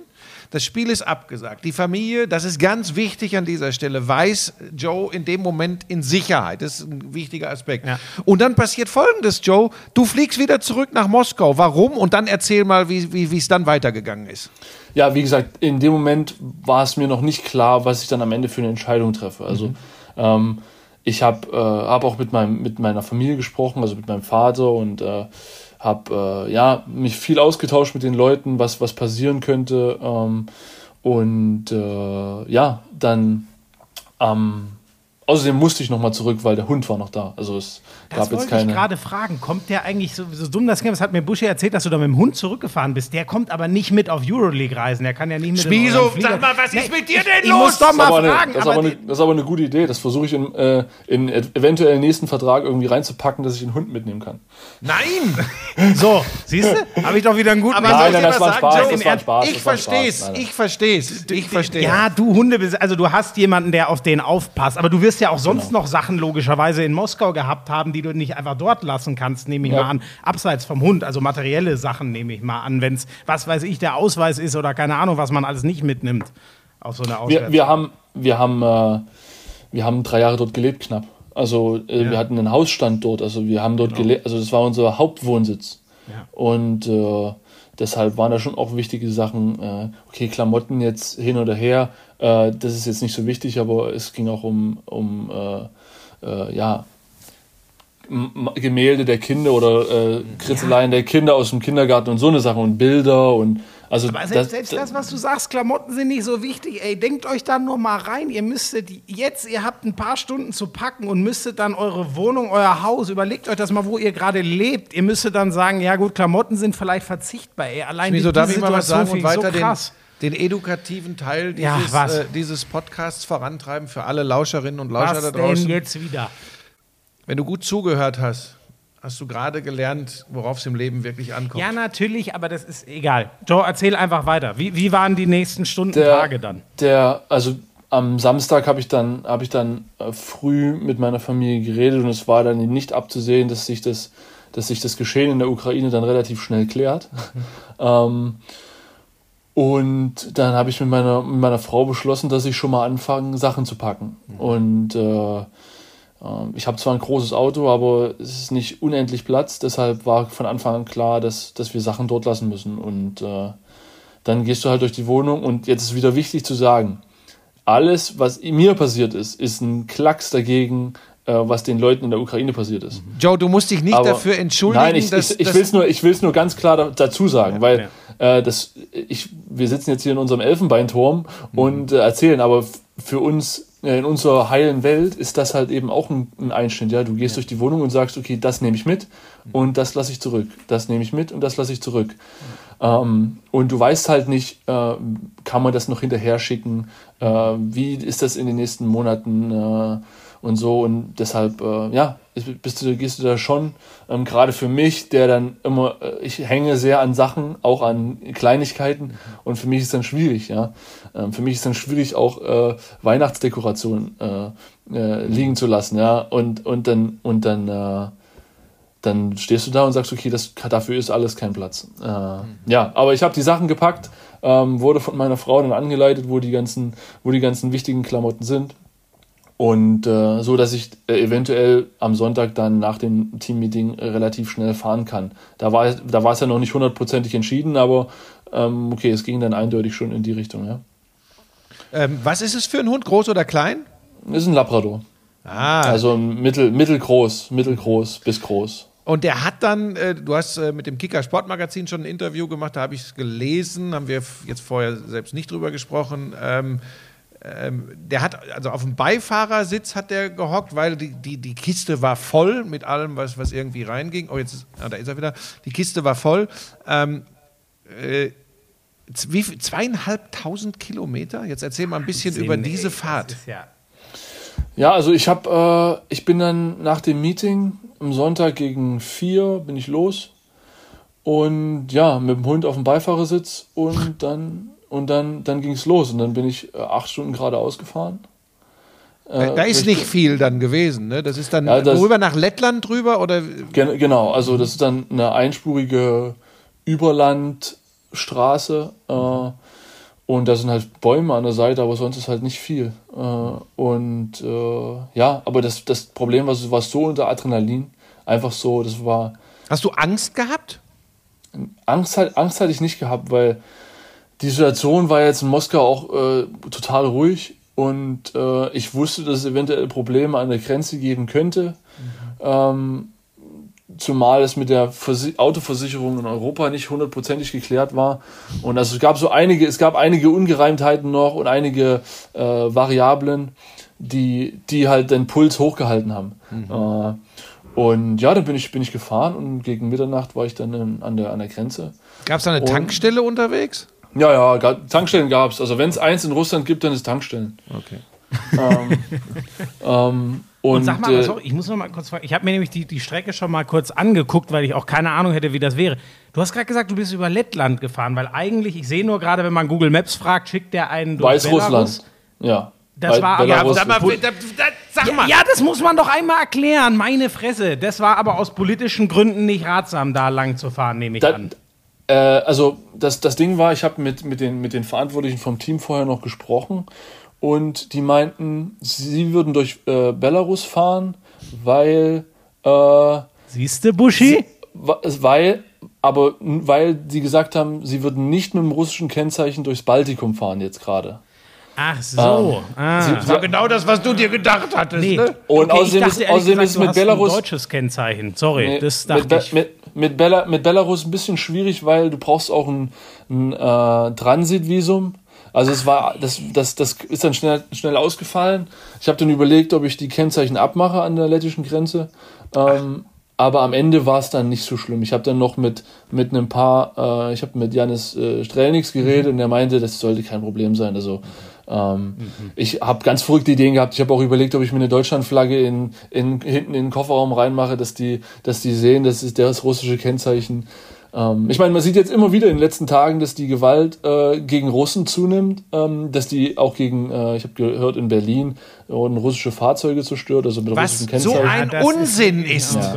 das Spiel ist abgesagt. Die Familie, das ist ganz wichtig an dieser Stelle, weiß Joe in dem Moment in Sicherheit. Das ist ein wichtiger Aspekt. Ja. Und dann passiert Folgendes, Joe. Du fliegst wieder zurück nach Moskau. Warum? Und dann erzähl mal, wie, wie es dann weitergegangen ist. Ja, wie gesagt, in dem Moment war es mir noch nicht klar, was ich dann am Ende für eine Entscheidung treffe. Also mhm. ähm, ich habe äh, hab auch mit, meinem, mit meiner Familie gesprochen, also mit meinem Vater und äh, habe äh, ja, mich viel ausgetauscht mit den Leuten, was, was passieren könnte. Ähm, und äh, ja, dann ähm, Außerdem musste ich nochmal zurück, weil der Hund war noch da. Also es das gab jetzt keine. Ich gerade fragen, kommt der eigentlich so, so dumm das Das hat mir Buschi erzählt, dass du da mit dem Hund zurückgefahren bist. Der kommt aber nicht mit auf Euroleague-Reisen. Der kann ja nicht mit. Spieso, sag mal, was nee, ist mit dir denn ich los? Ich muss doch mal fragen. Eine, das, ist aber eine, das ist aber eine gute Idee. Das versuche ich in, äh, in eventuell nächsten Vertrag irgendwie reinzupacken, dass ich den Hund mitnehmen kann. Nein! <laughs> so, siehst du? Habe ich doch wieder einen guten. Aber nein, nein, das war Spaß. Das war Spaß. Ich versteh's. Ich versteh's. Ich verstehe. Ja, du Hunde, also du hast jemanden, der auf den aufpasst. Aber du wirst ja auch sonst genau. noch Sachen Sachen logischerweise in Moskau gehabt haben, die du nicht einfach dort lassen kannst, nehme ich ja. mal an. Abseits vom Hund, also materielle Sachen nehme ich mal an, wenn es, was weiß ich, der Ausweis ist oder keine Ahnung, was man alles nicht mitnimmt auf so eine wir, wir haben, wir haben, äh, wir haben drei Jahre dort gelebt knapp. Also äh, ja. wir hatten einen Hausstand dort, also wir haben dort genau. gelebt, also das war unser Hauptwohnsitz. Ja. Und äh, deshalb waren da schon auch wichtige Sachen. Äh, okay, Klamotten jetzt hin oder her, äh, das ist jetzt nicht so wichtig, aber es ging auch um, um äh, ja, Gemälde der Kinder oder äh, Kritzeleien der Kinder aus dem Kindergarten und so eine Sache und Bilder und also Aber selbst, selbst das, was du sagst, Klamotten sind nicht so wichtig. Ey, denkt euch da nur mal rein. Ihr müsstet jetzt, ihr habt ein paar Stunden zu packen und müsstet dann eure Wohnung, euer Haus, überlegt euch das mal, wo ihr gerade lebt. Ihr müsstet dann sagen, ja gut, Klamotten sind vielleicht verzichtbar. Ey, allein Wieso die- darf ich mal was sagen Situation und weiter so krass. den, den edukativen Teil Ja, dieses, was? äh, dieses Podcasts vorantreiben für alle Lauscherinnen und Lauscher Was da denn draußen? jetzt wieder? Wenn du gut zugehört hast, hast du gerade gelernt, worauf es im Leben wirklich ankommt. Ja, natürlich, aber das ist egal. Joe, erzähl einfach weiter. Wie, wie waren die nächsten Stunden, der, Tage dann? Der, also am Samstag habe ich dann, habe ich dann äh, früh mit meiner Familie geredet und es war dann nicht abzusehen, dass sich das, dass sich das Geschehen in der Ukraine dann relativ schnell klärt. <laughs> ähm, und dann habe ich mit meiner, mit meiner Frau beschlossen, dass ich schon mal anfange, Sachen zu packen. Und äh, ich habe zwar ein großes Auto, aber es ist nicht unendlich Platz. Deshalb war von Anfang an klar, dass, dass wir Sachen dort lassen müssen. Und äh, dann gehst du halt durch die Wohnung. Und jetzt ist wieder wichtig zu sagen, alles, was mir passiert ist, ist ein Klacks dagegen, äh, was den Leuten in der Ukraine passiert ist. Joe, du musst dich nicht Aber- dafür entschuldigen, Nein, ich, dass, ich, ich will es nur, ich will's nur ganz klar da, dazu sagen, weil Äh, das, ich, wir sitzen jetzt hier in unserem Elfenbeinturm und äh, erzählen, aber für uns in unserer heilen Welt ist das halt eben auch ein, ein Einschnitt. Ja? Du gehst durch die Wohnung und sagst, okay, das nehme ich mit und das lasse ich zurück. Das nehme ich mit und das lasse ich zurück. Ähm, und du weißt halt nicht, äh, kann man das noch hinterher schicken? Äh, wie ist das in den nächsten Monaten äh, und so? Und deshalb, äh, ja, ist- bist du, gehst du da schon, ähm, gerade für mich, der dann immer, äh, ich hänge sehr an Sachen, auch an Kleinigkeiten und für mich ist dann schwierig, ja. Ähm, für mich ist dann schwierig, auch äh, Weihnachtsdekoration äh, äh, liegen zu lassen, ja. Und, und dann, und dann, äh, dann stehst du da und sagst, okay, das, dafür ist alles kein Platz. Äh, Ja, aber ich habe die Sachen gepackt, ähm, wurde von meiner Frau dann angeleitet, wo die ganzen, wo die ganzen wichtigen Klamotten sind. Und äh, so, dass ich äh, eventuell am Sonntag dann nach dem Teammeeting äh, relativ schnell fahren kann. Da war, da war es ja noch nicht hundertprozentig entschieden, aber ähm, okay, es ging dann eindeutig schon in die Richtung, ja. Ähm, was ist es für ein Hund, groß oder klein? Ist ein Labrador. Ah, Also mittel, mittelgroß, mittelgroß bis groß. Und der hat dann, äh, du hast äh, mit dem Kicker Sportmagazin schon ein Interview gemacht, da habe ich es gelesen, haben wir jetzt vorher selbst nicht drüber gesprochen. Ähm, ähm, der hat, also auf dem Beifahrersitz hat der gehockt, weil die, die, die Kiste war voll mit allem, was, was irgendwie reinging. Oh, jetzt ist, ah, da ist er wieder. Die Kiste war voll. Ähm, äh, wie viel, zweieinhalbtausend Kilometer? Jetzt erzähl mal ein bisschen über Sinn, diese ey, Fahrt. Ja Ja, also ich habe, äh, ich bin dann nach dem Meeting am Sonntag gegen vier bin ich los und ja mit dem Hund auf dem Beifahrersitz und dann und dann dann ging es los und dann bin ich äh, acht Stunden geradeaus gefahren. Da, da ist nicht viel dann gewesen, ne? Das ist dann Ja, das- worüber nach Lettland drüber oder Gen genau, also das ist dann eine einspurige Überlandstraße äh, und da sind halt Bäume an der Seite, aber sonst ist halt nicht viel. Äh, und äh, ja, aber das, das Problem war, war so unter Adrenalin, einfach so, das war Hast du Angst gehabt? Angst, halt, Angst hatte ich nicht gehabt, weil die Situation war jetzt in Moskau auch äh, total ruhig und äh, ich wusste, dass es eventuell Probleme an der Grenze geben könnte. Ähm, zumal es mit der Versi Autoversicherung in Europa nicht hundertprozentig geklärt war. Und also es gab so einige, es gab einige Ungereimtheiten noch und einige äh, Variablen, die, die halt den Puls hochgehalten haben. Äh, und ja, dann bin ich, bin ich gefahren und gegen Mitternacht war ich dann in, an, der, an der Grenze. Gab es da eine Und- Tankstelle unterwegs? Ja, ja, Tankstellen gab es. Also wenn es eins in Russland gibt, dann ist Tankstellen. Okay. Ähm, <laughs> ähm, und Und sag mal, äh, sorry, ich muss noch mal kurz fragen. Ich habe mir nämlich die, die Strecke schon mal kurz angeguckt, weil ich auch keine Ahnung hätte, wie das wäre. Du hast gerade gesagt, du bist über Lettland gefahren, weil eigentlich, ich sehe nur gerade, wenn man Google Maps fragt, schickt der einen durch Weißrussland. Ja. Das Be- war aber- Belarus- Sag mal, Pol- da, da, sag Ja, mal. ja, das muss man doch einmal erklären. Meine Fresse. Das war aber aus politischen Gründen nicht ratsam, da lang zu fahren, nehme ich Da, an. äh, also das, das Ding war, ich habe mit, mit, den, mit den Verantwortlichen vom Team vorher noch gesprochen und die meinten, sie würden durch äh, Belarus fahren, weil äh, Siehst du, Buschi? weil aber weil sie gesagt haben, sie würden nicht mit dem russischen Kennzeichen durchs Baltikum fahren jetzt gerade. Ach so. ah. Das war genau das, was du dir gedacht hattest, Nee. ne? Und Okay, außerdem, ist, außerdem gesagt, ist du mit hast ein Belarus. deutsches Kennzeichen. Sorry, Nee, das mit, dachte Be- ich. mit, mit, Bela, mit Belarus ein bisschen schwierig, weil du brauchst auch ein, ein äh, Transitvisum. Also es war, das, das, das ist dann schnell, schnell ausgefallen. Ich habe dann überlegt, ob ich die Kennzeichen abmache an der lettischen Grenze. Ähm, aber am Ende war es dann nicht so schlimm. Ich habe dann noch mit, mit einem paar, äh, ich habe mit Janis äh, Strelnix geredet und der meinte, das sollte kein Problem sein. Also ähm, ich habe ganz verrückte Ideen gehabt. Ich habe auch überlegt, ob ich mir eine Deutschlandflagge in, in, hinten in den Kofferraum reinmache, dass die, dass die sehen, das ist das russische Kennzeichen. Ähm, ich meine, man sieht jetzt immer wieder in den letzten Tagen, dass die Gewalt äh, gegen Russen zunimmt, ähm, dass die auch gegen, äh, ich habe gehört, in Berlin wurden russische Fahrzeuge zerstört, also mit Was russischen so Kennzeichen. ein das Unsinn ist. Ist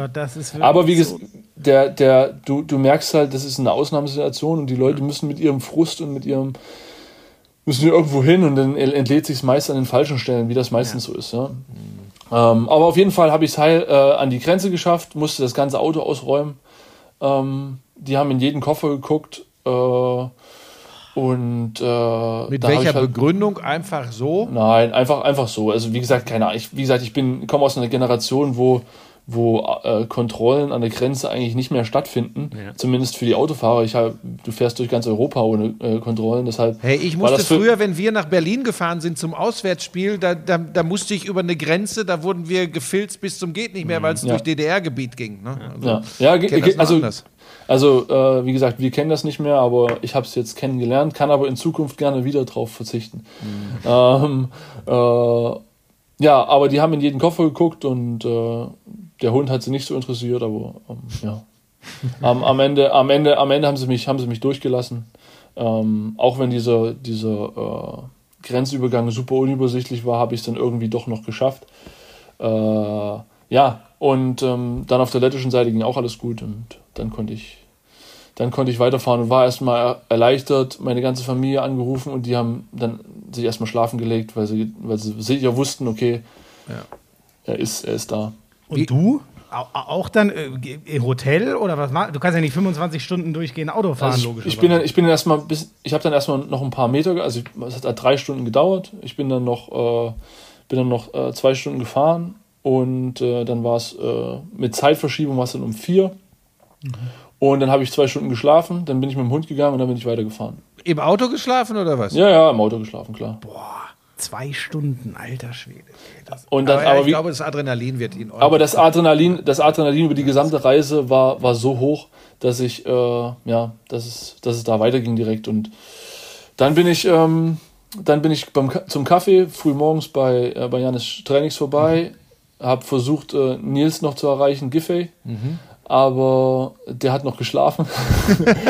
wirklich Aber wie so- gesagt, der, der, du, du merkst halt, das ist eine Ausnahmesituation und die Leute müssen mit ihrem Frust und mit ihrem müssen irgendwo hin und dann entlädt sich meist an den falschen Stellen, wie das meistens so ist. Ja. Ähm, aber auf jeden Fall habe ich es heil äh, an die Grenze geschafft, musste das ganze Auto ausräumen. Ähm, die haben in jeden Koffer geguckt äh, und äh, Mit welcher halt, Begründung? Einfach so? Nein, einfach, einfach so. Also wie gesagt, keine Ahnung. Ich, wie gesagt, ich bin komme aus einer Generation, wo wo äh, Kontrollen an der Grenze eigentlich nicht mehr stattfinden. Zumindest für die Autofahrer. Ich hab, du fährst durch ganz Europa ohne äh, Kontrollen. Deshalb Hey, ich musste früher, wenn wir nach Berlin gefahren sind zum Auswärtsspiel, da, da, da musste ich über eine Grenze, da wurden wir gefilzt bis zum geht nicht mehr, weil es Ja. durch DDR-Gebiet ging. Ne? Also, Ja, ja also, anders. also äh, wie gesagt, wir kennen das nicht mehr, aber ich habe es jetzt kennengelernt, kann aber in Zukunft gerne wieder drauf verzichten. Ähm, äh, ja, aber die haben in jeden Koffer geguckt und äh, der Hund hat sie nicht so interessiert, aber ähm, ja. am, am, Ende, am, Ende, am Ende haben sie mich, haben sie mich durchgelassen. Ähm, auch wenn dieser, dieser äh, Grenzübergang super unübersichtlich war, habe ich es dann irgendwie doch noch geschafft. Äh, ja, und ähm, dann auf der lettischen Seite ging auch alles gut und dann konnte ich, dann konnte ich weiterfahren und war erstmal er- erleichtert, meine ganze Familie angerufen und die haben dann sich erstmal schlafen gelegt, weil sie, weil sie sicher wussten, okay, er, ist, er ist da. Und du? Au- Auch dann äh, Hotel oder was? ma- Du kannst ja nicht 25 Stunden durchgehend Auto fahren, Also logisch. ich, ich bin dann, ich bin dann erstmal bis, ich habe dann erstmal noch ein paar Meter, also ich- es hat drei Stunden gedauert. Ich bin dann noch, äh, bin dann noch äh, zwei Stunden gefahren und äh, dann war es äh, mit Zeitverschiebung war es dann um vier. Und dann habe ich zwei Stunden geschlafen, dann bin ich mit dem Hund gegangen und dann bin ich weitergefahren. Im Auto geschlafen oder was? Ja, ja, im Auto geschlafen, klar. Zwei Stunden, alter Schwede. Das, Und dann, aber, aber, ich wie, glaube, das Adrenalin wird ihn aber das Adrenalin, das Adrenalin über die gesamte Reise war, war so hoch, dass ich, äh, ja, dass es, dass es da weiterging direkt. Und dann bin ich, ähm, dann bin ich beim, zum Kaffee früh morgens bei, äh, bei Janis Trainings vorbei, habe versucht, äh, Nils noch zu erreichen, Giffey, aber der hat noch geschlafen.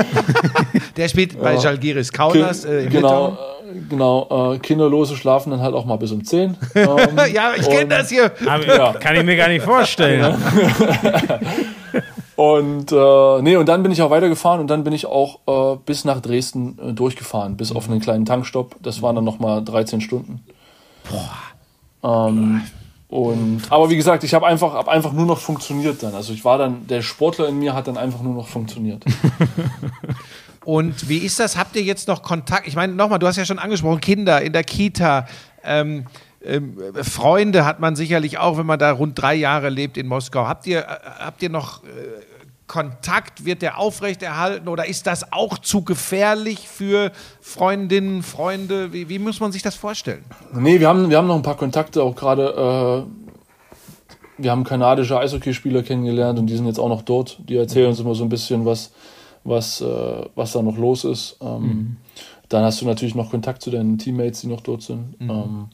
<laughs> Der spielt bei Jalgiris Kaunas äh, im genau, Litauen. Genau, äh, Kinderlose schlafen dann halt auch mal bis um 10. <laughs> Ähm, Ja, ich kenne und- das hier. Aber, Ja. Kann ich mir gar nicht vorstellen. <laughs> Und äh, nee, und dann bin ich auch weitergefahren und dann bin ich auch äh, bis nach Dresden äh, durchgefahren, bis auf einen kleinen Tankstopp. Das waren dann nochmal 13 Stunden. Boah. Ähm, und, aber wie gesagt, ich habe einfach, hab einfach nur noch funktioniert dann. Also ich war dann, der Sportler in mir hat dann einfach nur noch funktioniert. <laughs> Und wie ist das? Habt ihr jetzt noch Kontakt? Ich meine, nochmal, du hast ja schon angesprochen, Kinder in der Kita. Ähm, ähm, Freunde hat man sicherlich auch, wenn man da rund drei Jahre lebt in Moskau. Habt ihr, äh, habt ihr noch äh, Kontakt? Wird der aufrechterhalten oder ist das auch zu gefährlich für Freundinnen, Freunde? Wie, wie muss man sich das vorstellen? Nee, wir haben, wir haben noch ein paar Kontakte, auch gerade, äh, wir haben kanadische Eishockeyspieler kennengelernt und die sind jetzt auch noch dort. Die erzählen uns immer so ein bisschen, was, was, äh, was da noch los ist. Ähm, Dann hast du natürlich noch Kontakt zu deinen Teammates, die noch dort sind. Ähm,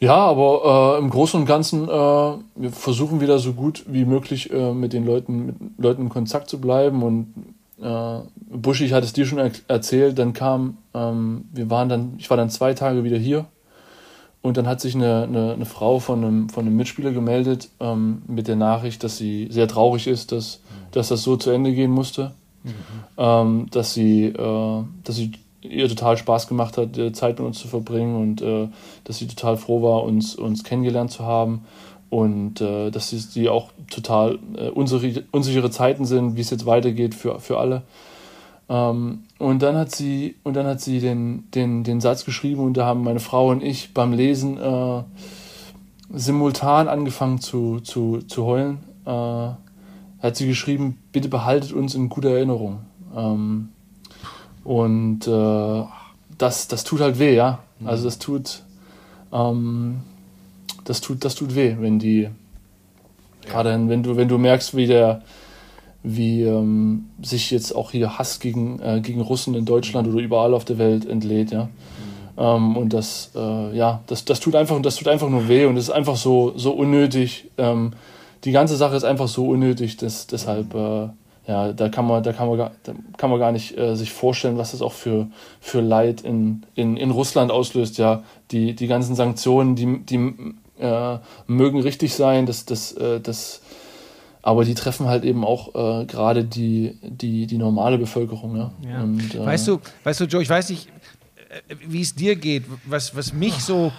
ja, aber äh, im Großen und Ganzen, äh, wir versuchen wieder so gut wie möglich äh, mit den Leuten, mit Leuten in Kontakt zu bleiben. Und äh, Buschi, ich hatte es dir schon er erzählt, dann kam, ähm, wir waren dann, ich war dann zwei Tage wieder hier. Und dann hat sich eine, eine, eine Frau von einem, von einem Mitspieler gemeldet ähm, mit der Nachricht, dass sie sehr traurig ist, dass, dass das so zu Ende gehen musste. Ähm, dass sie, äh, dass sie ihr total Spaß gemacht hat, Zeit mit uns zu verbringen und äh, dass sie total froh war, uns, uns kennengelernt zu haben und äh, dass sie, die auch total äh, unsichere, unsichere Zeiten sind, wie es jetzt weitergeht für, für alle. Ähm, und dann hat sie, und dann hat sie den, den, den Satz geschrieben und da haben meine Frau und ich beim Lesen äh, simultan angefangen zu, zu, zu heulen. Äh, hat sie geschrieben, bitte behaltet uns in guter Erinnerung. Ähm, und äh, das, das tut halt weh, ja. Also das tut, ähm, das tut, das tut weh, wenn die, gerade wenn du, wenn du merkst, wie der, wie ähm, sich jetzt auch hier Hass gegen, äh, gegen Russen in Deutschland oder überall auf der Welt entlädt, ja. Ähm, und das, äh, ja, das, das tut einfach, das tut einfach nur weh und es ist einfach so, so unnötig. Ähm, die ganze Sache ist einfach so unnötig, dass deshalb, äh, ja, da kann man, da kann man gar, da kann man gar nicht äh, sich vorstellen, was das auch für, für Leid in, in, in Russland auslöst, ja. Die, die ganzen Sanktionen, die, die äh, mögen richtig sein, das, das, äh, das, aber die treffen halt eben auch äh, gerade die, die, die normale Bevölkerung. Ja? Ja. Und, äh, weißt du, weißt du, Joe, ich weiß nicht, äh, wie es dir geht. Was, was mich so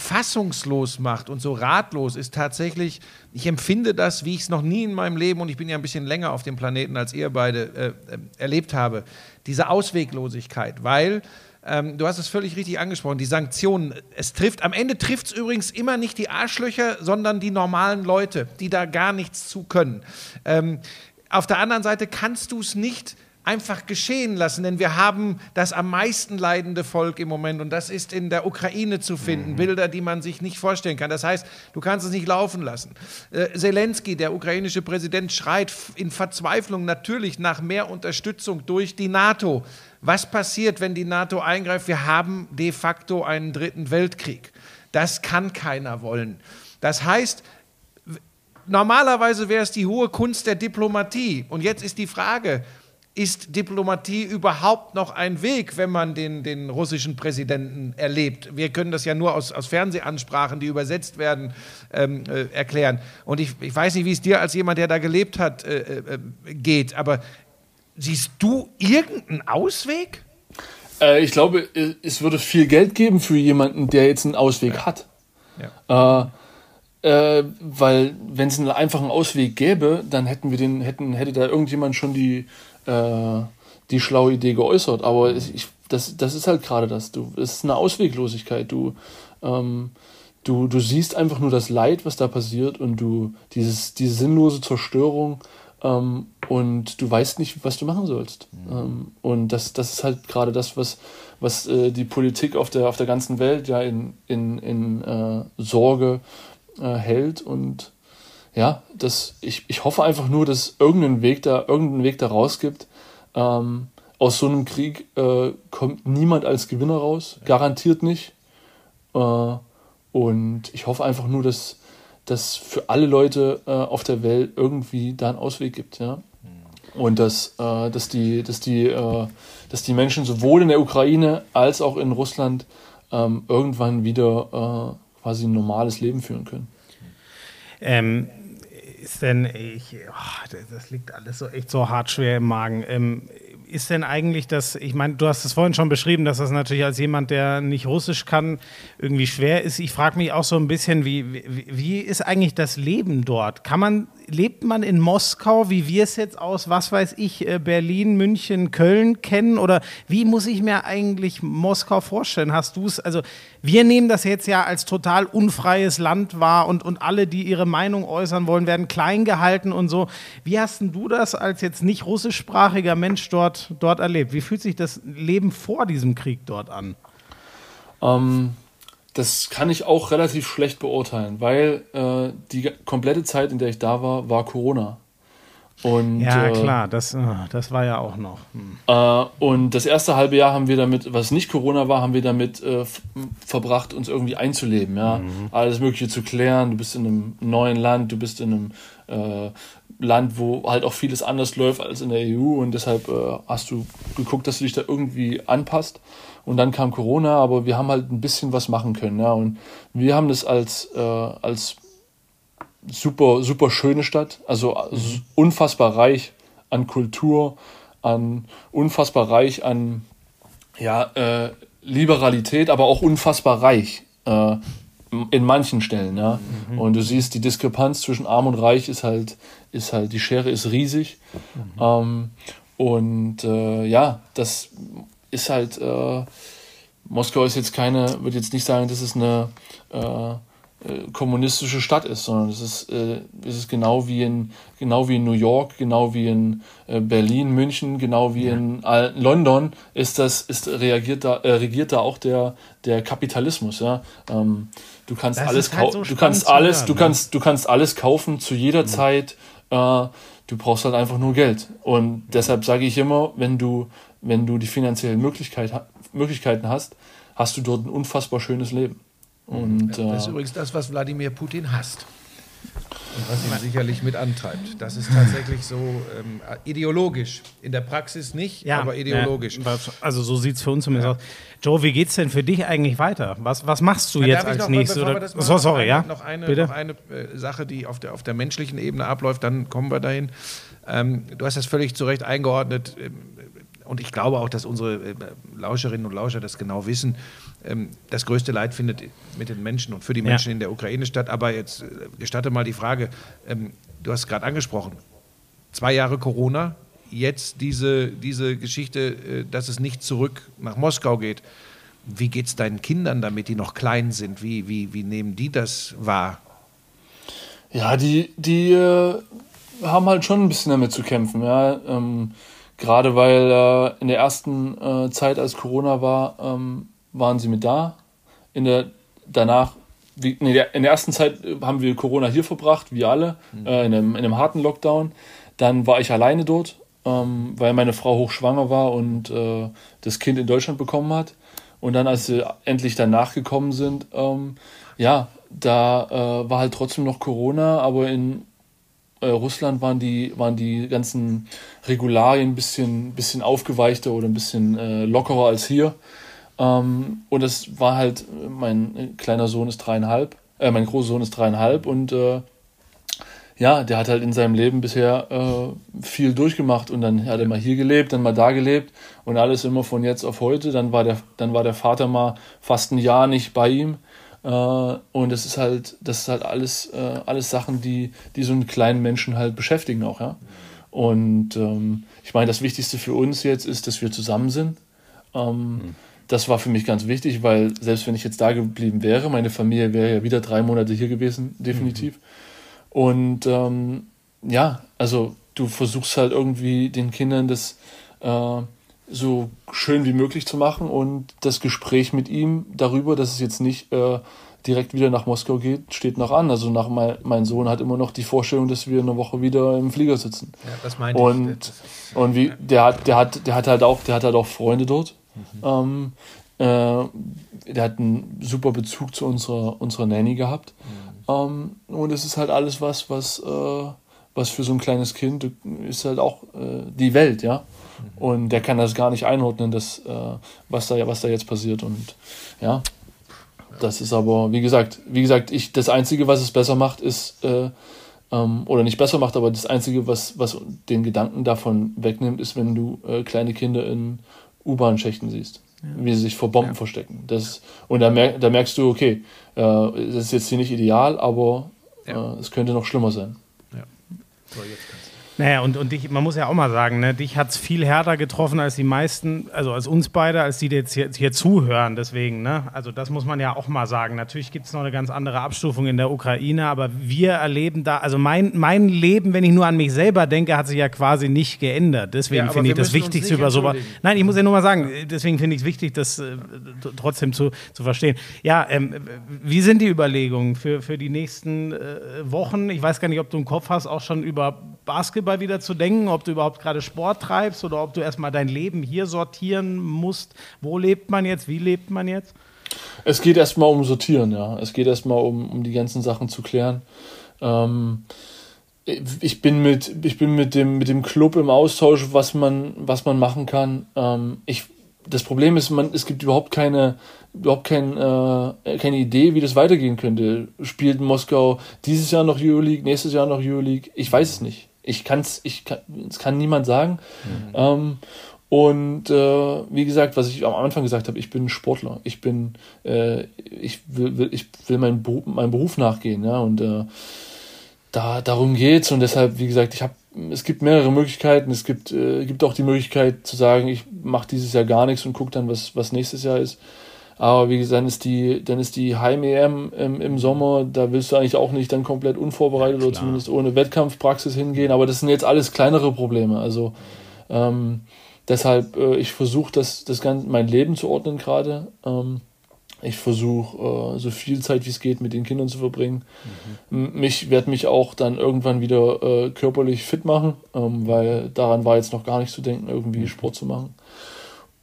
fassungslos macht und so ratlos ist tatsächlich, ich empfinde das, wie ich es noch nie in meinem Leben, und ich bin ja ein bisschen länger auf dem Planeten als ihr beide, äh, äh, erlebt habe, diese Ausweglosigkeit, weil ähm, du hast es völlig richtig angesprochen, die Sanktionen. Es trifft, am Ende trifft es übrigens immer nicht die Arschlöcher, sondern die normalen Leute, die da gar nichts zu können. Ähm, auf der anderen Seite kannst du es nicht einfach geschehen lassen, denn wir haben das am meisten leidende Volk im Moment und das ist in der Ukraine zu finden. Bilder, die man sich nicht vorstellen kann. Das heißt, du kannst es nicht laufen lassen. Äh, Zelensky, der ukrainische Präsident, schreit in Verzweiflung natürlich nach mehr Unterstützung durch die NATO. Was passiert, wenn die NATO eingreift? Wir haben de facto einen dritten Weltkrieg. Das kann keiner wollen. Das heißt, normalerweise wäre es die hohe Kunst der Diplomatie. Und jetzt ist die Frage, ist Diplomatie überhaupt noch ein Weg, wenn man den, den russischen Präsidenten erlebt? Wir können das ja nur aus, aus Fernsehansprachen, die übersetzt werden, ähm, äh, erklären. Und ich, ich weiß nicht, wie es dir als jemand, der da gelebt hat, äh, äh, geht, aber siehst du irgendeinen Ausweg? Äh, ich glaube, es würde viel Geld geben für jemanden, der jetzt einen Ausweg hat. Äh, äh, weil wenn es einen einfachen Ausweg gäbe, dann hätten wir den, hätten, hätte da irgendjemand schon die, äh, die schlaue Idee geäußert. Aber ich, das, das ist halt gerade das. Du, es ist eine Ausweglosigkeit. Du, ähm, du, du siehst einfach nur das Leid, was da passiert und du dieses, diese sinnlose Zerstörung ähm, und du weißt nicht, was du machen sollst. Ähm, und das, das ist halt gerade das, was, was äh, die Politik auf der, auf der ganzen Welt ja in, in, in äh, Sorge äh, hält. Und ja, das, ich, ich hoffe einfach nur, dass es irgendeinen Weg da, irgendeinen Weg da raus gibt. Ähm, aus so einem Krieg äh, kommt niemand als Gewinner raus, garantiert nicht. Äh, und ich hoffe einfach nur, dass dass für alle Leute äh, auf der Welt irgendwie da einen Ausweg gibt, ja. Und dass, äh, dass, die, dass, die, äh, dass die Menschen sowohl in der Ukraine als auch in Russland ähm, irgendwann wieder äh, quasi ein normales Leben führen können. Ähm, ist denn, ich, oh, das- liegt alles so echt so hart schwer im Magen. Ähm, ist denn eigentlich das, ich meine, du hast es vorhin schon beschrieben, dass das natürlich als jemand, der nicht Russisch kann, irgendwie schwer ist. Ich frage mich auch so ein bisschen, wie, wie, wie ist eigentlich das Leben dort? Kann man, lebt man in Moskau, wie wir es jetzt aus, was weiß ich, äh, Berlin, München, Köln kennen? Oder wie muss ich mir eigentlich Moskau vorstellen? Hast du es, also wir nehmen das jetzt ja als total unfreies Land wahr und, und alle, die ihre Meinung äußern wollen, werden klein gehalten und so. Wie hast du das als jetzt nicht russischsprachiger Mensch dort, dort erlebt? Wie fühlt sich das Leben vor diesem Krieg dort an? Ähm, das kann ich auch relativ schlecht beurteilen, weil äh, die komplette Zeit, in der ich da war, war Corona. Und, Ja, äh, klar, das, ah, das war ja auch noch. Hm. Äh, und das erste halbe Jahr haben wir damit, was nicht Corona war, haben wir damit äh, verbracht, uns irgendwie einzuleben, ja. Alles Mögliche zu klären. Du bist in einem neuen Land, du bist in einem äh, Land, wo halt auch vieles anders läuft als in der EU und deshalb äh, hast du geguckt, dass du dich da irgendwie anpasst. Und dann kam Corona, aber wir haben halt ein bisschen was machen können, ja. Und wir haben das als, äh, als super, super schöne Stadt, also s- unfassbar reich an Kultur, an unfassbar reich an ja, äh, Liberalität, aber auch unfassbar reich äh, in manchen Stellen, ja. Und du siehst, die Diskrepanz zwischen Arm und Reich ist halt, ist halt, die Schere ist riesig. Ähm, und äh, ja, das ist halt, äh, Moskau ist jetzt keine, würde jetzt nicht sagen, dass es eine äh, äh, kommunistische Stadt ist, sondern es ist, äh, es ist genau wie in genau wie in New York, genau wie in äh, Berlin, München, genau wie ja. in Al London ist das ist reagiert da äh, regiert da auch der der Kapitalismus, ja. Ähm, du kannst das alles halt so du kannst alles hören, du ne? kannst du kannst alles kaufen zu jeder ja. Zeit. Äh, du brauchst halt einfach nur Geld und deshalb sage ich immer, wenn du wenn du die finanziellen Möglichkeit, Möglichkeiten hast, hast du dort ein unfassbar schönes Leben. Und, das ist äh, übrigens das, was Wladimir Putin hasst. Und was ihn sicherlich mit antreibt. Das ist tatsächlich so ähm, ideologisch. In der Praxis nicht, ja, aber ideologisch. Ja, also so sieht es für uns zumindest ja. aus. Joe, wie geht es denn für dich eigentlich weiter? Was, was machst du jetzt als nächstes? Oder? So, sorry, ja. Noch eine, Bitte? Noch eine äh, Sache, die auf der, auf der menschlichen Ebene abläuft, dann kommen wir dahin. Ähm, du hast das völlig zu Recht eingeordnet. Ähm, und ich glaube auch, dass unsere äh, Lauscherinnen und Lauscher das genau wissen. Ähm, das größte Leid findet mit den Menschen und für die Menschen ja. in der Ukraine statt. Aber jetzt äh, gestatte mal die Frage, ähm, du hast es gerade angesprochen, zwei Jahre Corona, jetzt diese, diese Geschichte, äh, dass es nicht zurück nach Moskau geht. Wie geht es deinen Kindern damit, die noch klein sind? Wie, wie, wie nehmen die das wahr? Ja, die, die äh, haben halt schon ein bisschen damit zu kämpfen. Ja. Ähm, Gerade weil äh, in der ersten äh, Zeit, als Corona war, ähm, waren sie mit da. In der danach, wie, nee, in der ersten Zeit haben wir Corona hier verbracht, wie alle, mhm. äh, in, einem, in einem harten Lockdown. Dann war ich alleine dort, ähm, weil meine Frau hochschwanger war und äh, das Kind in Deutschland bekommen hat. Und dann, als sie endlich danach gekommen sind, ähm, ja, da äh, war halt trotzdem noch Corona, aber in äh, Russland waren die, waren die ganzen Regularien ein bisschen, bisschen aufgeweichter oder ein bisschen äh, lockerer als hier. Ähm, und das war halt, mein kleiner Sohn ist dreieinhalb, äh, mein großer Sohn ist dreieinhalb und äh, ja, der hat halt in seinem Leben bisher äh, viel durchgemacht und dann hat er mal hier gelebt, dann mal da gelebt und alles immer von jetzt auf heute. Dann war der, dann war der Vater mal fast ein Jahr nicht bei ihm und das ist halt, das ist halt alles, äh, alles Sachen, die, die so einen kleinen Menschen halt beschäftigen auch, ja. Und ähm, ich meine, das Wichtigste für uns jetzt ist, dass wir zusammen sind. Ähm, mhm. Das war für mich ganz wichtig, weil selbst wenn ich jetzt da geblieben wäre, meine Familie wäre ja wieder drei Monate hier gewesen, definitiv. Mhm. Und ähm, ja, also du versuchst halt irgendwie den Kindern das äh, so schön wie möglich zu machen und das Gespräch mit ihm darüber, dass es jetzt nicht äh, direkt wieder nach Moskau geht, steht noch an. Also nach mein, mein Sohn hat immer noch die Vorstellung, dass wir eine Woche wieder im Flieger sitzen. Ja, das meinte und, ich. Und wie, der hat, der hat, der hat halt auch, der hat halt auch Freunde dort. Mhm. Ähm, äh, der hat einen super Bezug zu unserer, unserer Nanny gehabt. Mhm. Ähm, und es ist halt alles was, was, äh, was für so ein kleines Kind ist halt auch äh, die Welt, ja. Mhm. Und der kann das gar nicht einordnen, das, äh, was, da, was da jetzt passiert. Und ja, das ist aber, wie gesagt, wie gesagt, ich, das Einzige, was es besser macht, ist, äh, ähm, oder nicht besser macht, aber das Einzige, was, was den Gedanken davon wegnimmt, ist, wenn du äh, kleine Kinder in U-Bahn-Schächten siehst. Ja. Wie sie sich vor Bomben ja. verstecken. Das, und da, merk, da merkst du, okay, äh, das ist jetzt hier nicht ideal, aber ja. Äh, es könnte noch schlimmer sein. Ja. So, jetzt naja, und, und dich, man muss ja auch mal sagen, ne, dich hat es viel härter getroffen als die meisten, also als uns beide, als die, die jetzt hier, hier zuhören. Deswegen, ne? Also das muss man ja auch mal sagen. Natürlich gibt es noch eine ganz andere Abstufung in der Ukraine, aber wir erleben da, also mein, mein Leben, wenn ich nur an mich selber denke, hat sich ja quasi nicht geändert. Deswegen ja, finde ich das Wichtigste über sowas. Nein, ich muss ja nur mal sagen, deswegen finde ich es wichtig, das äh, trotzdem zu, zu verstehen. Ja, ähm, wie sind die Überlegungen für, für die nächsten äh, Wochen? Ich weiß gar nicht, ob du im Kopf hast, auch schon über Basketball wieder zu denken, ob du überhaupt gerade Sport treibst oder ob du erstmal dein Leben hier sortieren musst. Wo lebt man jetzt? Wie lebt man jetzt? Es geht erstmal um Sortieren, ja. Es geht erstmal um, um die ganzen Sachen zu klären. Ähm, ich bin mit, ich bin mit dem, mit dem Club im Austausch, was man, was man machen kann. Ähm, ich, das Problem ist, man, es gibt überhaupt keine, überhaupt kein, äh, keine Idee, wie das weitergehen könnte. Spielt Moskau dieses Jahr noch Euroleague, nächstes Jahr noch Euroleague? Ich weiß es nicht. Ich kann's, ich kann, es kann niemand sagen. Mhm. Ähm, und äh, wie gesagt, was ich am Anfang gesagt habe, ich bin Sportler. Ich bin, äh, ich will, will, ich will meinem Beruf, meinem Beruf nachgehen, ja. Und äh, da darum geht's und deshalb, wie gesagt, ich habe es gibt mehrere Möglichkeiten. Es gibt, äh, gibt auch die Möglichkeit zu sagen, ich mache dieses Jahr gar nichts und gucke dann, was, was nächstes Jahr ist. Aber wie gesagt, dann ist die, dann ist die Heim-EM im, im Sommer, da willst du eigentlich auch nicht dann komplett unvorbereitet oder zumindest ohne Wettkampfpraxis hingehen. Aber das sind jetzt alles kleinere Probleme. Also ähm, deshalb, äh, ich versuche das, das ganze, mein Leben zu ordnen gerade. Ähm, ich versuche äh, so viel Zeit wie es geht mit den Kindern zu verbringen. Mhm. Mich werde mich auch dann irgendwann wieder äh, körperlich fit machen, ähm, weil daran war jetzt noch gar nicht zu denken, irgendwie Sport zu machen.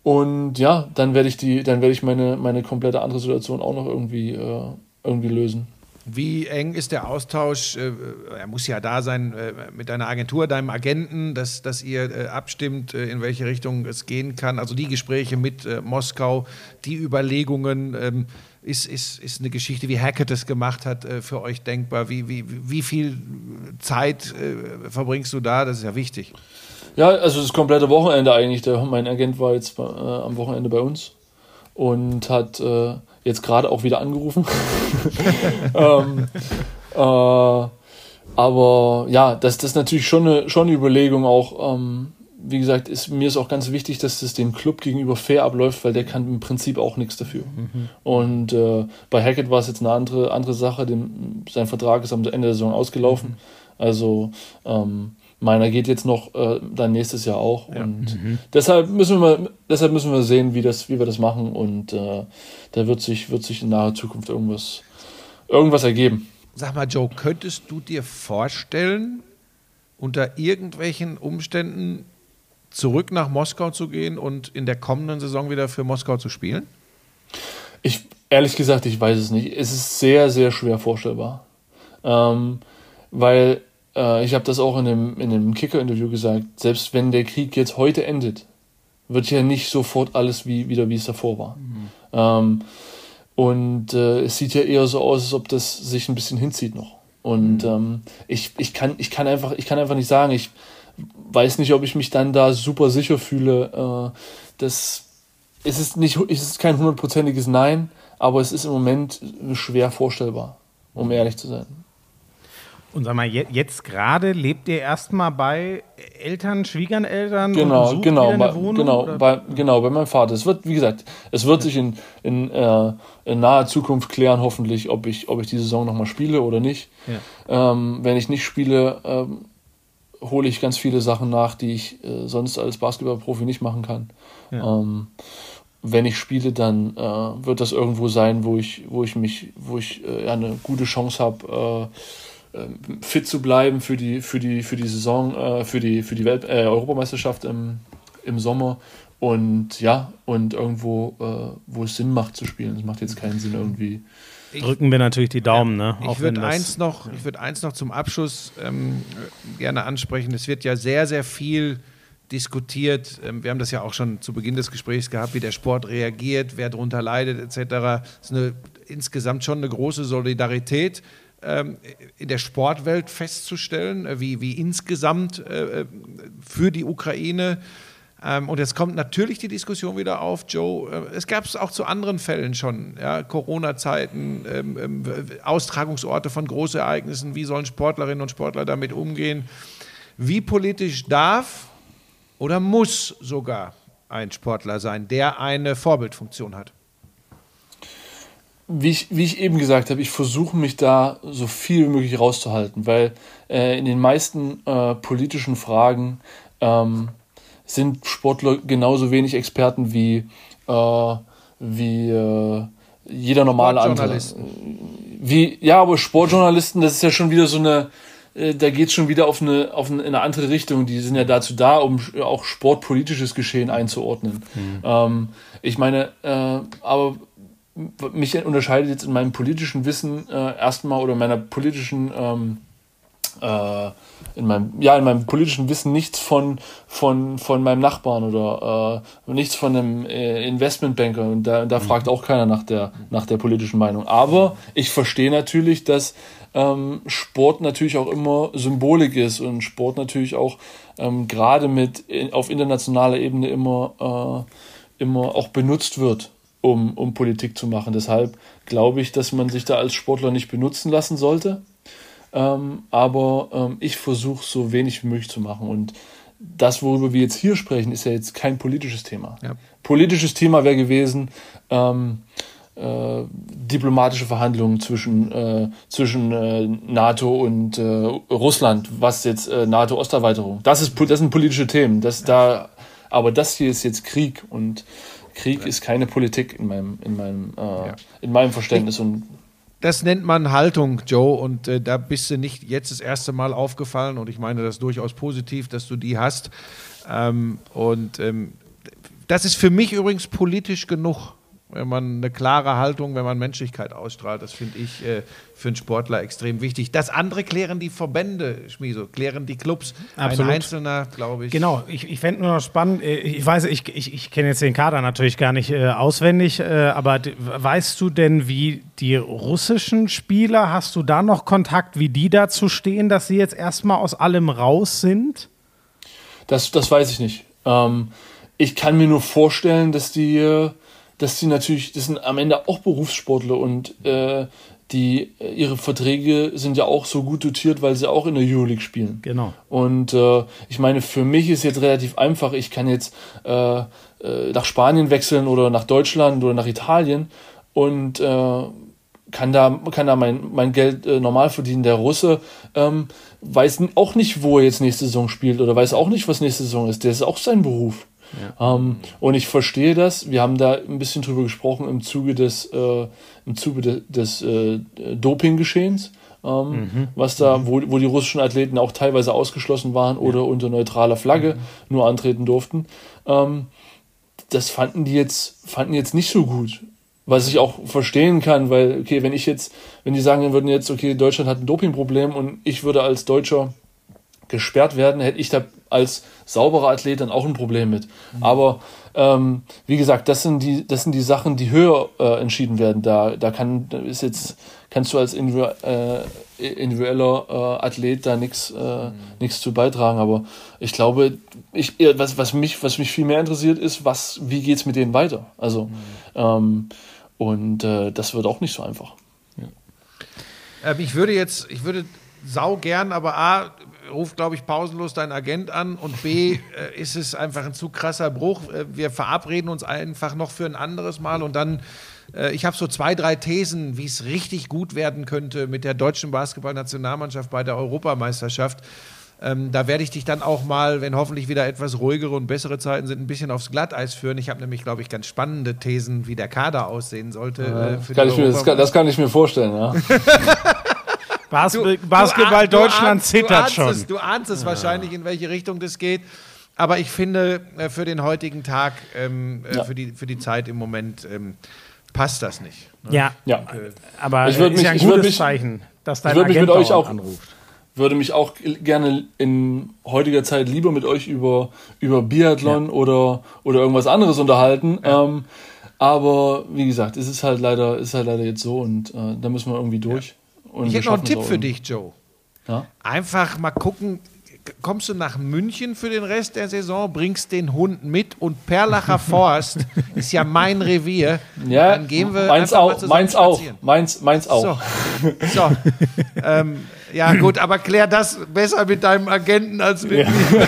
Und ja, dann werde ich die, dann werde ich meine, meine komplette andere Situation auch noch irgendwie, äh, irgendwie lösen. Wie eng ist der Austausch? Äh, er muss ja da sein äh, mit deiner Agentur, deinem Agenten, dass, dass ihr äh, abstimmt, äh, in welche Richtung es gehen kann. Also die Gespräche mit äh, Moskau, die Überlegungen. Ähm, ist, ist, ist eine Geschichte, wie Hackett es gemacht hat, äh, für euch denkbar? Wie, wie, wie viel Zeit verbringst du da? Das ist ja wichtig. Ja, also das komplette Wochenende eigentlich. Der, mein Agent war jetzt äh, am Wochenende bei uns und hat äh, jetzt gerade auch wieder angerufen. <laughs> ähm, äh, aber ja, das, das ist natürlich schon eine, schon eine Überlegung auch. Ähm, wie gesagt, ist, mir ist auch ganz wichtig, dass das dem Club gegenüber fair abläuft, weil der kann im Prinzip auch nichts dafür. Mhm. Und äh, bei Hackett war es jetzt eine andere, andere Sache. Dem, sein Vertrag ist am Ende der Saison ausgelaufen. Mhm. Also ähm, Meiner geht jetzt noch äh, dann nächstes Jahr auch. Ja. Und mhm. deshalb müssen wir deshalb müssen wir sehen, wie, das, wie wir das machen. Und äh, da wird sich, wird sich in naher Zukunft irgendwas, irgendwas ergeben. Sag mal, Joe, könntest du dir vorstellen, unter irgendwelchen Umständen zurück nach Moskau zu gehen und in der kommenden Saison wieder für Moskau zu spielen? Ich, ehrlich gesagt, ich weiß es nicht. Es ist sehr, sehr schwer vorstellbar. Ähm, weil äh, ich habe das auch in dem, in dem Kicker-Interview gesagt, selbst wenn der Krieg jetzt heute endet, wird ja nicht sofort alles wie, wieder, wie es davor war. Mhm. Ähm, und äh, es sieht ja eher so aus, als ob das sich ein bisschen hinzieht noch. Und mhm. ähm, ich, ich, kann, ich, kann einfach, ich kann einfach nicht sagen, ich weiß nicht, ob ich mich dann da super sicher fühle. Äh, das, es, ist nicht, es ist kein hundertprozentiges Nein, aber es ist im Moment schwer vorstellbar, um ehrlich zu sein. Und sag mal, jetzt gerade lebt ihr erstmal bei Eltern, Schwiegereltern? Genau, und genau, bei, Wohnung, genau, bei, genau, bei meinem Vater. Es wird, wie gesagt, es wird sich in, in, äh, in naher Zukunft klären, hoffentlich, ob ich, ob ich die Saison nochmal spiele oder nicht. Ja. Ähm, wenn ich nicht spiele, ähm, hole ich ganz viele Sachen nach, die ich äh, sonst als Basketballprofi nicht machen kann. Ja. Ähm, wenn ich spiele, dann äh, wird das irgendwo sein, wo ich, wo ich mich, wo ich äh, eine gute Chance habe, äh, fit zu bleiben für die, für die, für die Saison, äh, für die, für die Welt, äh, Europameisterschaft im, im Sommer. Und ja, und irgendwo, äh, wo es Sinn macht zu spielen. Es macht jetzt keinen Sinn irgendwie. Ich, Drücken wir natürlich die Daumen, ne? Ich würde eins noch, ich würde eins noch zum Abschluss ähm, gerne ansprechen. Es wird ja sehr, sehr viel diskutiert. Ähm, wir haben das ja auch schon zu Beginn des Gesprächs gehabt, wie der Sport reagiert, wer darunter leidet, etc. Es ist eine, insgesamt schon eine große Solidarität ähm, in der Sportwelt festzustellen, äh, wie, wie insgesamt äh, äh, für die Ukraine. Ähm, und jetzt kommt natürlich die Diskussion wieder auf, Joe. Es gab es auch zu anderen Fällen schon, ja, Corona-Zeiten, ähm, Austragungsorte von Großereignissen. Wie sollen Sportlerinnen und Sportler damit umgehen? Wie politisch darf oder muss sogar ein Sportler sein, der eine Vorbildfunktion hat? Wie ich, wie ich eben gesagt habe, ich versuche mich da so viel wie möglich rauszuhalten, weil äh, in den meisten äh, politischen Fragen ähm, sind Sportler genauso wenig Experten wie, äh, wie äh, jeder normale andere. Wie, ja, aber Sportjournalisten, das ist ja schon wieder so eine, äh, da geht es schon wieder auf eine, auf eine, in eine andere Richtung. Die sind ja dazu da, um auch sportpolitisches Geschehen einzuordnen. Mhm. Ähm, ich meine, äh, aber mich unterscheidet jetzt in meinem politischen Wissen äh, erstmal oder meiner politischen ähm, äh, in meinem ja in meinem politischen Wissen nichts von von von meinem Nachbarn oder äh, nichts von einem äh, Investmentbanker. Und da, da mhm. fragt auch keiner nach der nach der politischen Meinung. Aber ich verstehe natürlich dass ähm, Sport natürlich auch immer Symbolik ist und Sport natürlich auch ähm, gerade mit in, auf internationaler Ebene immer äh, immer auch benutzt wird um, um Politik zu machen. Deshalb glaube ich, dass man sich da als Sportler nicht benutzen lassen sollte. ähm, aber ähm, ich versuche so wenig wie möglich zu machen. Und das, worüber wir jetzt hier sprechen, ist ja jetzt kein politisches Thema. Ja. Politisches Thema wäre gewesen, ähm, äh, diplomatische Verhandlungen zwischen, äh, zwischen äh, NATO und äh, Russland, was jetzt äh, NATO-Osterweiterung. Das, ist, das sind politische Themen. Das, da, aber das hier ist jetzt Krieg und Krieg ist keine Politik in meinem, in meinem, äh, in meinem Verständnis. Und Das nennt man Haltung, Joe, und äh, da bist du nicht jetzt das erste Mal aufgefallen und ich meine das durchaus positiv, dass du die hast. Ähm, und ähm, das ist für mich übrigens politisch genug, wenn man eine klare Haltung, wenn man Menschlichkeit ausstrahlt. Das finde ich äh, für einen Sportler extrem wichtig. Das andere klären die Verbände, Schmieso, klären die Clubs. Absolut. Ein Einzelner, glaube ich. Genau, ich, ich fände nur noch spannend, äh, ich weiß, ich, ich, ich kenne jetzt den Kader natürlich gar nicht äh, auswendig, äh, aber weißt du denn, wie die russischen Spieler, hast du da noch Kontakt, wie die dazu stehen, dass sie jetzt erstmal aus allem raus sind? Das, das weiß ich nicht. Ähm, ich kann mir nur vorstellen, dass die, äh, dass die natürlich, das sind am Ende auch Berufssportler und äh, die, äh, ihre Verträge sind ja auch so gut dotiert, weil sie auch in der Euroleague spielen. Genau. Und äh, ich meine, für mich ist jetzt relativ einfach. Ich kann jetzt äh, äh, nach Spanien wechseln oder nach Deutschland oder nach Italien und äh, kann da, kann da mein, mein Geld äh, normal verdienen. Der Russe ähm, weiß auch nicht, wo er jetzt nächste Saison spielt oder weiß auch nicht, was nächste Saison ist. Der ist auch sein Beruf. Ähm, und ich verstehe das. Wir haben da ein bisschen drüber gesprochen im Zuge des, äh, im Zuge de, des äh, Dopinggeschehens, ähm, was da, wo, wo die russischen Athleten auch teilweise ausgeschlossen waren oder unter neutraler Flagge nur antreten durften. Ähm, das fanden die jetzt, fanden jetzt nicht so gut. Was ich auch verstehen kann, weil, okay, wenn ich jetzt, wenn die sagen würden jetzt, okay, Deutschland hat ein Dopingproblem und ich würde als Deutscher gesperrt werden, hätte ich da als sauberer Athlet dann auch ein Problem mit. Aber ähm, wie gesagt, das sind die, das sind die Sachen, die höher äh, entschieden werden. Da, da kann, ist jetzt, kannst du als äh, individueller äh, Athlet da nichts äh, nichts zu beitragen. Aber ich glaube, ich, was, was mich, was mich viel mehr interessiert, ist, was, wie geht's mit denen weiter? Also ähm, und äh, das wird auch nicht so einfach. Ähm, ich würde jetzt, ich würde sau gern, aber A, ruft, glaube ich, pausenlos dein Agent an und B, <laughs> äh, ist es einfach ein zu krasser Bruch. Äh, wir verabreden uns einfach noch für ein anderes Mal und dann, äh, ich habe so zwei, drei Thesen, wie es richtig gut werden könnte mit der deutschen Basketballnationalmannschaft bei der Europameisterschaft. Ähm, da werde ich dich dann auch mal, wenn hoffentlich wieder etwas ruhigere und bessere Zeiten sind, ein bisschen aufs Glatteis führen. Ich habe nämlich, glaube ich, ganz spannende Thesen, wie der Kader aussehen sollte. äh, für die Kann mir, das, kann, das kann ich mir vorstellen, ja. <laughs> Bas Du- Basketball du Deutschland du zittert ahnst schon. Es, du ahnst es wahrscheinlich, in welche Richtung das geht. Aber ich finde, äh, für den heutigen Tag, ähm, äh, Ja. für, die, für die Zeit im Moment, ähm, passt das nicht. Ja, ja. aber Ich würd ist ja ein mich- ich würd gutes mich- Zeichen, dass dein ich würd mich Agent mit euch auch- anruft. würde mich auch gerne in heutiger Zeit lieber mit euch über, über Biathlon oder, oder irgendwas anderes unterhalten. Ähm, aber wie gesagt, es ist halt leider, ist halt leider jetzt so und äh, da müssen wir irgendwie durch. Ich hätte noch einen Tipp auch für dich, Joe. Ja? Einfach mal gucken, kommst du nach München für den Rest der Saison, bringst den Hund mit und Perlacher <laughs> Forst ist ja mein Revier. Ja, Dann gehen wir meins auch, meins auch, meins, meins auch. So. so. <laughs> ähm, ja, gut, aber klär das besser mit deinem Agenten als mit mir. <laughs>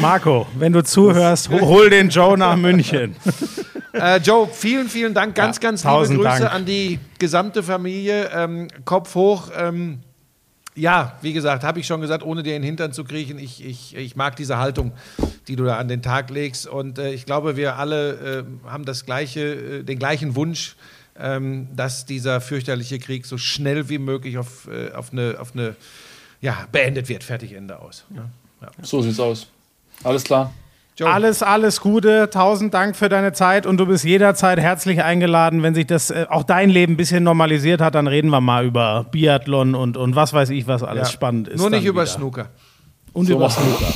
Marco, wenn du zuhörst, ho- hol den Joe nach München. Äh, Joe, vielen, vielen Dank. Ganz, ganz liebe tausend Grüße Dank. an die gesamte Familie. Ähm, Kopf hoch. Ähm, ja, wie gesagt, habe ich schon gesagt, ohne dir in den Hintern zu kriechen. Ich, ich, ich mag diese Haltung, die du da an den Tag legst. Und äh, ich glaube, wir alle äh, haben das gleiche, äh, den gleichen Wunsch, ähm, dass dieser fürchterliche Krieg so schnell wie möglich auf, äh, auf eine, auf eine ja, beendet wird. Fertig, Ende aus. Ja. Ja. So sieht's aus. Alles klar. Joe, Alles, alles Gute. Tausend Dank für deine Zeit und du bist jederzeit herzlich eingeladen. Wenn sich das äh, auch dein Leben ein bisschen normalisiert hat, dann reden wir mal über Biathlon und, und was weiß ich, was alles ja. spannend ist. Nur nicht über wieder. Snooker. Und So über machen, Snooker.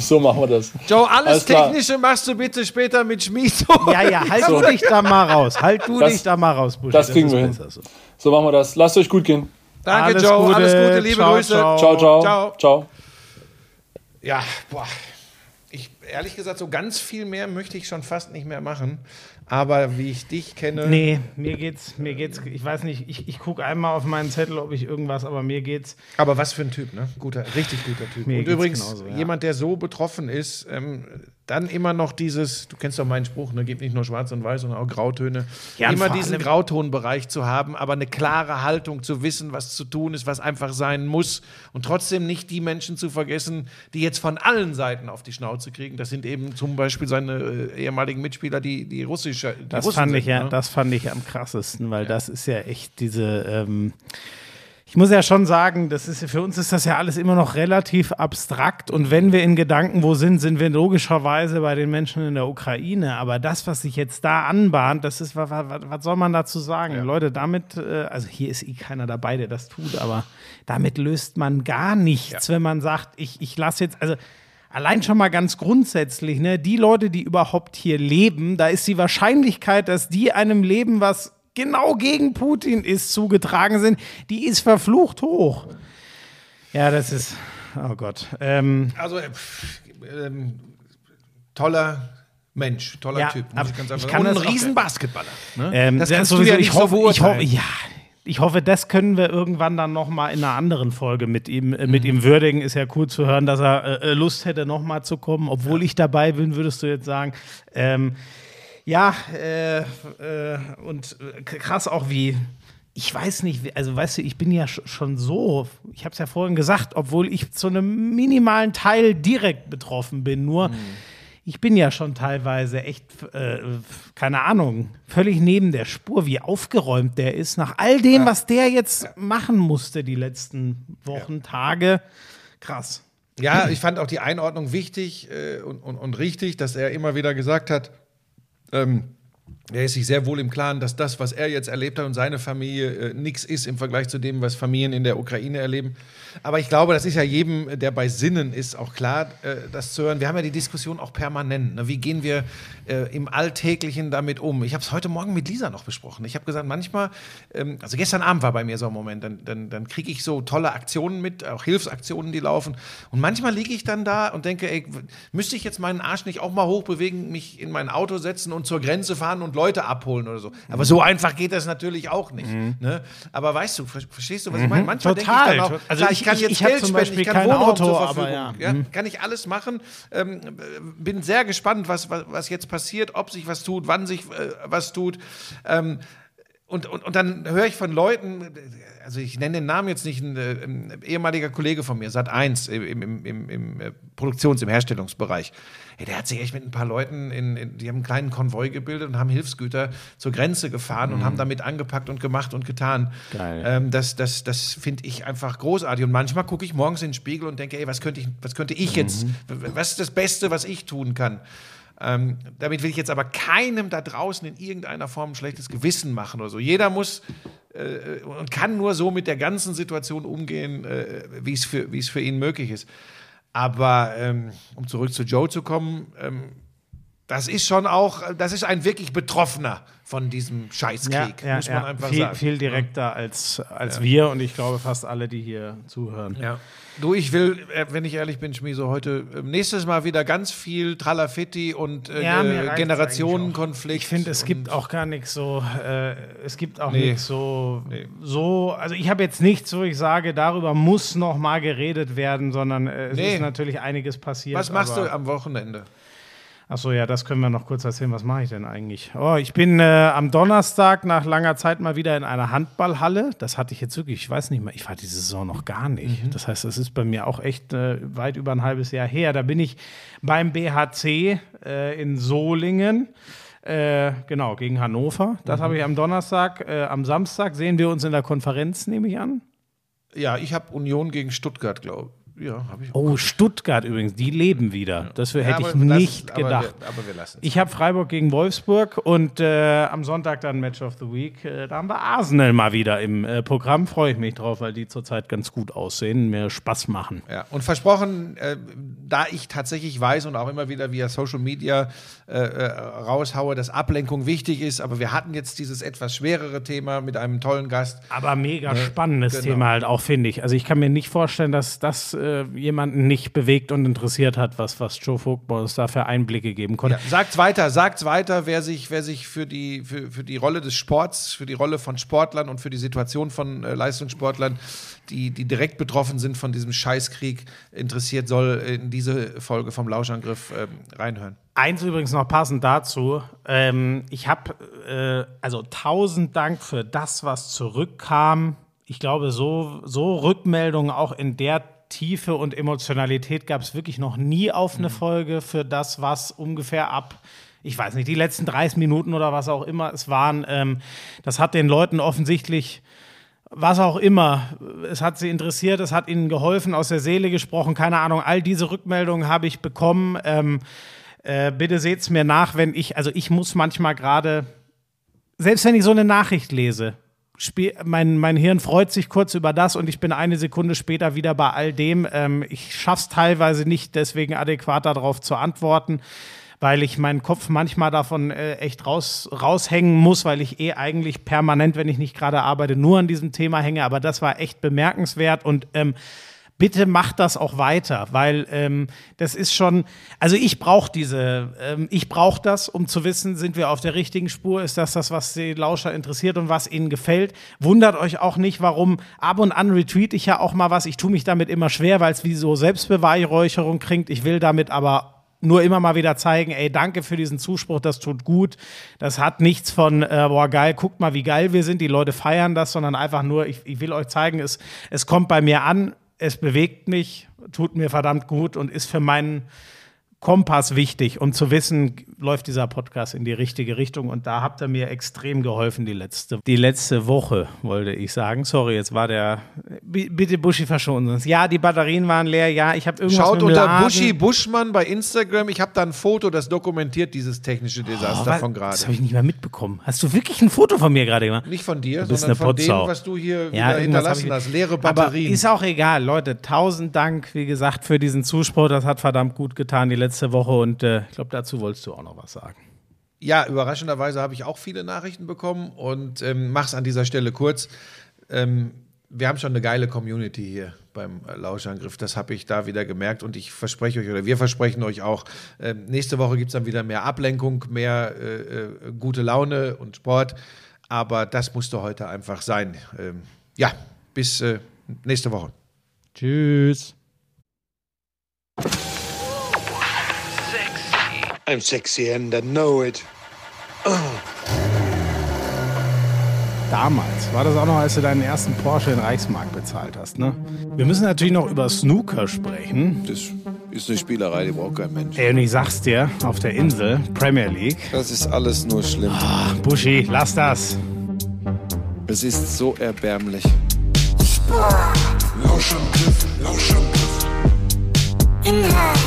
so machen wir das. Joe, alles, Alles klar. Technische machst du bitte später mit Schmieso. Ja, ja, halt du dich da mal raus. Halt du Das- dich da mal raus, Buschi. das kriegen wir hin. so. So machen wir das. Lasst euch gut gehen. Danke, Alles Joe. Gute. Alles Gute, liebe Ciao, Grüße. ciao. Ciao, ciao. Ciao. ciao. Ja, boah. Ich, ehrlich gesagt, so ganz viel mehr möchte ich schon fast nicht mehr machen. Aber wie ich dich kenne, Nee, mir geht's, mir geht's, ich weiß nicht, ich, ich gucke einmal auf meinen Zettel, ob ich irgendwas, aber mir geht's. aber was für ein Typ, ne? Guter, richtig guter Typ. Mir Und übrigens, genauso, ja. jemand, der so betroffen ist, ähm, dann immer noch dieses, du kennst doch meinen Spruch, ne, gibt nicht nur schwarz und weiß, sondern auch Grautöne. Ja, immer diesen Grautonbereich zu haben, aber eine klare Haltung zu wissen, was zu tun ist, was einfach sein muss und trotzdem nicht die Menschen zu vergessen, die jetzt von allen Seiten auf die Schnauze kriegen. Das sind eben zum Beispiel seine äh, ehemaligen Mitspieler, die, die russische. Die Das Russen fand sind, ich ja, ne? das fand ich am krassesten, weil das ist ja echt diese. Ähm, ich muss ja schon sagen, das ist für uns ist das ja alles immer noch relativ abstrakt und wenn wir in Gedanken wo sind, sind wir logischerweise bei den Menschen in der Ukraine. Aber das, was sich jetzt da anbahnt, das ist was, was, was soll man dazu sagen, Leute? Damit, äh, also hier ist eh keiner dabei, der das tut, aber damit löst man gar nichts, wenn man sagt, ich ich lasse jetzt also Allein schon mal ganz grundsätzlich, ne, die Leute, die überhaupt hier leben, da ist die Wahrscheinlichkeit, dass die einem Leben, was genau gegen Putin ist, zugetragen sind, die ist verflucht hoch. Ja, das ist, oh Gott. Ähm, Also, äh, ähm, toller Mensch, toller Ja, Typ. aber ich, ganz ich kann. Und ein riesen Basketballer. Ne? ähm, das ja, kannst du sowieso, ja nicht ich hoffe, so ich hoffe, ja. Ich hoffe, das können wir irgendwann dann noch mal in einer anderen Folge mit ihm, äh, mit ihm würdigen. Ist ja cool zu hören, dass er äh, Lust hätte, noch mal zu kommen. Obwohl ich dabei bin, würdest du jetzt sagen. Ähm, ja, äh, äh, und äh, krass auch wie, ich weiß nicht, also weißt du, ich bin ja sch- schon so, ich habe es ja vorhin gesagt, obwohl ich zu einem minimalen Teil direkt betroffen bin, nur ich bin ja schon teilweise echt, äh, keine Ahnung, völlig neben der Spur, wie aufgeräumt der ist, nach all dem, was der jetzt machen musste die letzten Wochen, Tage. Krass. Ja, ich fand auch die Einordnung wichtig äh, und, und, und richtig, dass er immer wieder gesagt hat, ähm, er ist sich sehr wohl im Klaren, dass das, was er jetzt erlebt hat und seine Familie, äh, nichts ist im Vergleich zu dem, was Familien in der Ukraine erleben. Aber ich glaube, das ist ja jedem, der bei Sinnen ist, auch klar, äh, das zu hören. Wir haben ja die Diskussion auch permanent. Ne? Wie gehen wir äh, im Alltäglichen damit um? Ich habe es heute Morgen mit Lisa noch besprochen. Ich habe gesagt, manchmal, ähm, also gestern Abend war bei mir so ein Moment, dann, dann, dann kriege ich so tolle Aktionen mit, auch Hilfsaktionen, die laufen. Und manchmal liege ich dann da und denke, ey, müsste ich jetzt meinen Arsch nicht auch mal hochbewegen, mich in mein Auto setzen und zur Grenze fahren und Leute abholen oder so. Aber so einfach geht das natürlich auch nicht. Ne? Aber weißt du, ver verstehst du, was ich meine? Manchmal denke ich Total. dann auch, Also klar, ich- ich kann ich- jetzt ich Geld zum spenden, Beispiel ich kann Wohnraum Auto, zur Verfügung. ja. Ja, kann ich alles machen. Ähm, bin sehr gespannt, was, was, was jetzt passiert, ob sich was tut, wann sich äh, was tut. Ähm, und, und, und dann höre ich von Leuten, also ich nenne den Namen jetzt nicht, ein, äh, ein ehemaliger Kollege von mir, Sat1 im, im, im, im äh, Produktions-, im Herstellungsbereich. Ey, der hat sich echt mit ein paar Leuten, in, in, die haben einen kleinen Konvoi gebildet und haben Hilfsgüter zur Grenze gefahren und haben damit angepackt und gemacht und getan. Geil. Ähm, das das, das finde ich einfach großartig. Und manchmal gucke ich morgens in den Spiegel und denke, ey, was könnte ich, was könnte ich jetzt, w- was ist das Beste, was ich tun kann? Ähm, damit will ich jetzt aber keinem da draußen in irgendeiner Form ein schlechtes Gewissen machen oder so. Jeder muss äh, und kann nur so mit der ganzen Situation umgehen, äh, wie es für, wie es für ihn möglich ist. Aber ähm, um zurück zu Joe zu kommen, ähm, das ist schon auch, das ist ein wirklich Betroffener von diesem Scheißkrieg, muss man einfach viel, sagen. viel direkter als, als wir und ich glaube fast alle, die hier zuhören. Ja. Du, ich will, äh, wenn ich ehrlich bin, Schmi, so heute äh, nächstes Mal wieder ganz viel Tralafitti und äh, Ja, Generationenkonflikt. Ich finde, es gibt auch gar nichts so, äh, es gibt auch Nee. nichts so, so, also ich habe jetzt nichts, wo ich sage, darüber muss noch mal geredet werden, sondern äh, es Nee. ist natürlich einiges passiert. Was machst du am Wochenende? Achso, ja, das können wir noch kurz erzählen. Was mache ich denn eigentlich? Oh, ich bin äh, am Donnerstag nach langer Zeit mal wieder in einer Handballhalle. Das hatte ich jetzt wirklich, ich weiß nicht mehr, ich war diese Saison noch gar nicht. Das heißt, es ist bei mir auch echt äh, weit über ein halbes Jahr her. Da bin ich beim BHC äh, in Solingen. Äh, genau, gegen Hannover. Das habe ich am Donnerstag. Äh, am Samstag sehen wir uns in der Konferenz, nehme ich an. Ja, ich habe Union gegen Stuttgart, glaube ich. Ja, habe ich. Oh, Stuttgart übrigens, die leben wieder. Das Ja, hätte ich wir lassen- nicht aber gedacht. Wir, aber wir lassen. Ich habe Freiburg gegen Wolfsburg und äh, am Sonntag dann Match of the Week. Äh, da haben wir Arsenal mal wieder im äh, Programm. Freue ich mich drauf, weil die zurzeit ganz gut aussehen, mir Spaß machen. Ja, und versprochen, äh, da ich tatsächlich weiß und auch immer wieder via Social Media äh, äh, raushaue, dass Ablenkung wichtig ist, aber wir hatten jetzt dieses etwas schwerere Thema mit einem tollen Gast. Aber mega spannendes genau. Thema halt auch, finde ich. Also ich kann mir nicht vorstellen, dass das äh, jemanden nicht bewegt und interessiert hat, was, was Joe Vogtmann uns da für Einblicke geben konnte. Ja, sagt's weiter, sagt's weiter, wer sich, wer sich für die, für, für die Rolle des Sports, für die Rolle von Sportlern und für die Situation von äh, Leistungssportlern, die, die direkt betroffen sind von diesem Scheißkrieg, interessiert, soll in diese Folge vom Lauschangriff ähm, reinhören. Eins übrigens noch passend dazu. Ähm, ich habe, äh, also tausend Dank für das, was zurückkam. Ich glaube, so, so Rückmeldungen auch in der Tiefe und Emotionalität gab es wirklich noch nie auf eine Folge für das, was ungefähr ab, ich weiß nicht, die letzten 30 Minuten oder was auch immer es waren. Ähm, das hat den Leuten offensichtlich was auch immer. Es hat sie interessiert, es hat ihnen geholfen, aus der Seele gesprochen, keine Ahnung. All diese Rückmeldungen habe ich bekommen. Ähm, äh, bitte seht es mir nach, wenn ich, also ich muss manchmal gerade, selbst wenn ich so eine Nachricht lese, spiel, mein, mein Hirn freut sich kurz über das und ich bin eine Sekunde später wieder bei all dem. Ähm, ich schaff's teilweise nicht, deswegen adäquat darauf zu antworten weil ich meinen Kopf manchmal davon äh, echt raus, raushängen muss, weil ich eh eigentlich permanent, wenn ich nicht gerade arbeite, nur an diesem Thema hänge. Aber das war echt bemerkenswert und ähm, bitte macht das auch weiter, weil ähm, das ist schon, also ich brauche diese, ähm, ich brauche das, um zu wissen, sind wir auf der richtigen Spur, ist das das, was die Lauscher interessiert und was ihnen gefällt. Wundert euch auch nicht, warum ab und an retweet ich ja auch mal was. Ich tue mich damit immer schwer, weil es wie so Selbstbeweihräucherung klingt. Ich will damit aber nur immer mal wieder zeigen, ey, danke für diesen Zuspruch, das tut gut. Das hat nichts von, äh, boah, geil, guckt mal, wie geil wir sind, die Leute feiern das, sondern einfach nur, ich, ich will euch zeigen, es, es kommt bei mir an, es bewegt mich, tut mir verdammt gut und ist für meinen Kompass wichtig, um zu wissen, läuft dieser Podcast in die richtige Richtung. Und da habt ihr mir extrem geholfen die letzte, die letzte Woche, wollte ich sagen. Sorry, jetzt war der. Bitte Buschi verschonen uns. Ja, die Batterien waren leer. Ja, ich habe irgendwas Schaut dem unter. Buschi Buschmann bei Instagram. Ich habe da ein Foto, das dokumentiert dieses technische Desaster Oh, von Das gerade. habe ich nicht mehr mitbekommen. Hast du wirklich ein Foto von mir gerade gemacht? Nicht von dir, sondern eine von dem, Putzsau. was du hier Ja, hinterlassen hast. Leere Aber Batterien. ist auch egal, Leute. Tausend Dank, wie gesagt, für diesen Zuspruch. Das hat verdammt gut getan die letzte Woche und äh, ich glaube, dazu wolltest du auch noch was sagen. Ja, überraschenderweise habe ich auch viele Nachrichten bekommen und ähm, mach's an dieser Stelle kurz. Ähm, wir haben schon eine geile Community hier beim äh, Lauschangriff. Das habe ich da wieder gemerkt und ich verspreche euch oder wir versprechen euch auch, ähm, nächste Woche gibt es dann wieder mehr Ablenkung, mehr äh, äh, gute Laune und Sport. Aber das musste heute einfach sein. Ähm, ja, bis äh, nächste Woche. Tschüss. I'm sexy and I know it. Damals war das auch noch, als du deinen ersten Porsche in Reichsmark bezahlt hast, ne? Wir müssen natürlich noch über Snooker sprechen. Das ist eine Spielerei, die braucht kein Mensch. Ey, und ich sag's dir, auf der Insel, Premier League. Das ist alles nur schlimm. Buschi, lass das. Es ist so erbärmlich. Lauschangriff, Lauschangriff. Inhalt.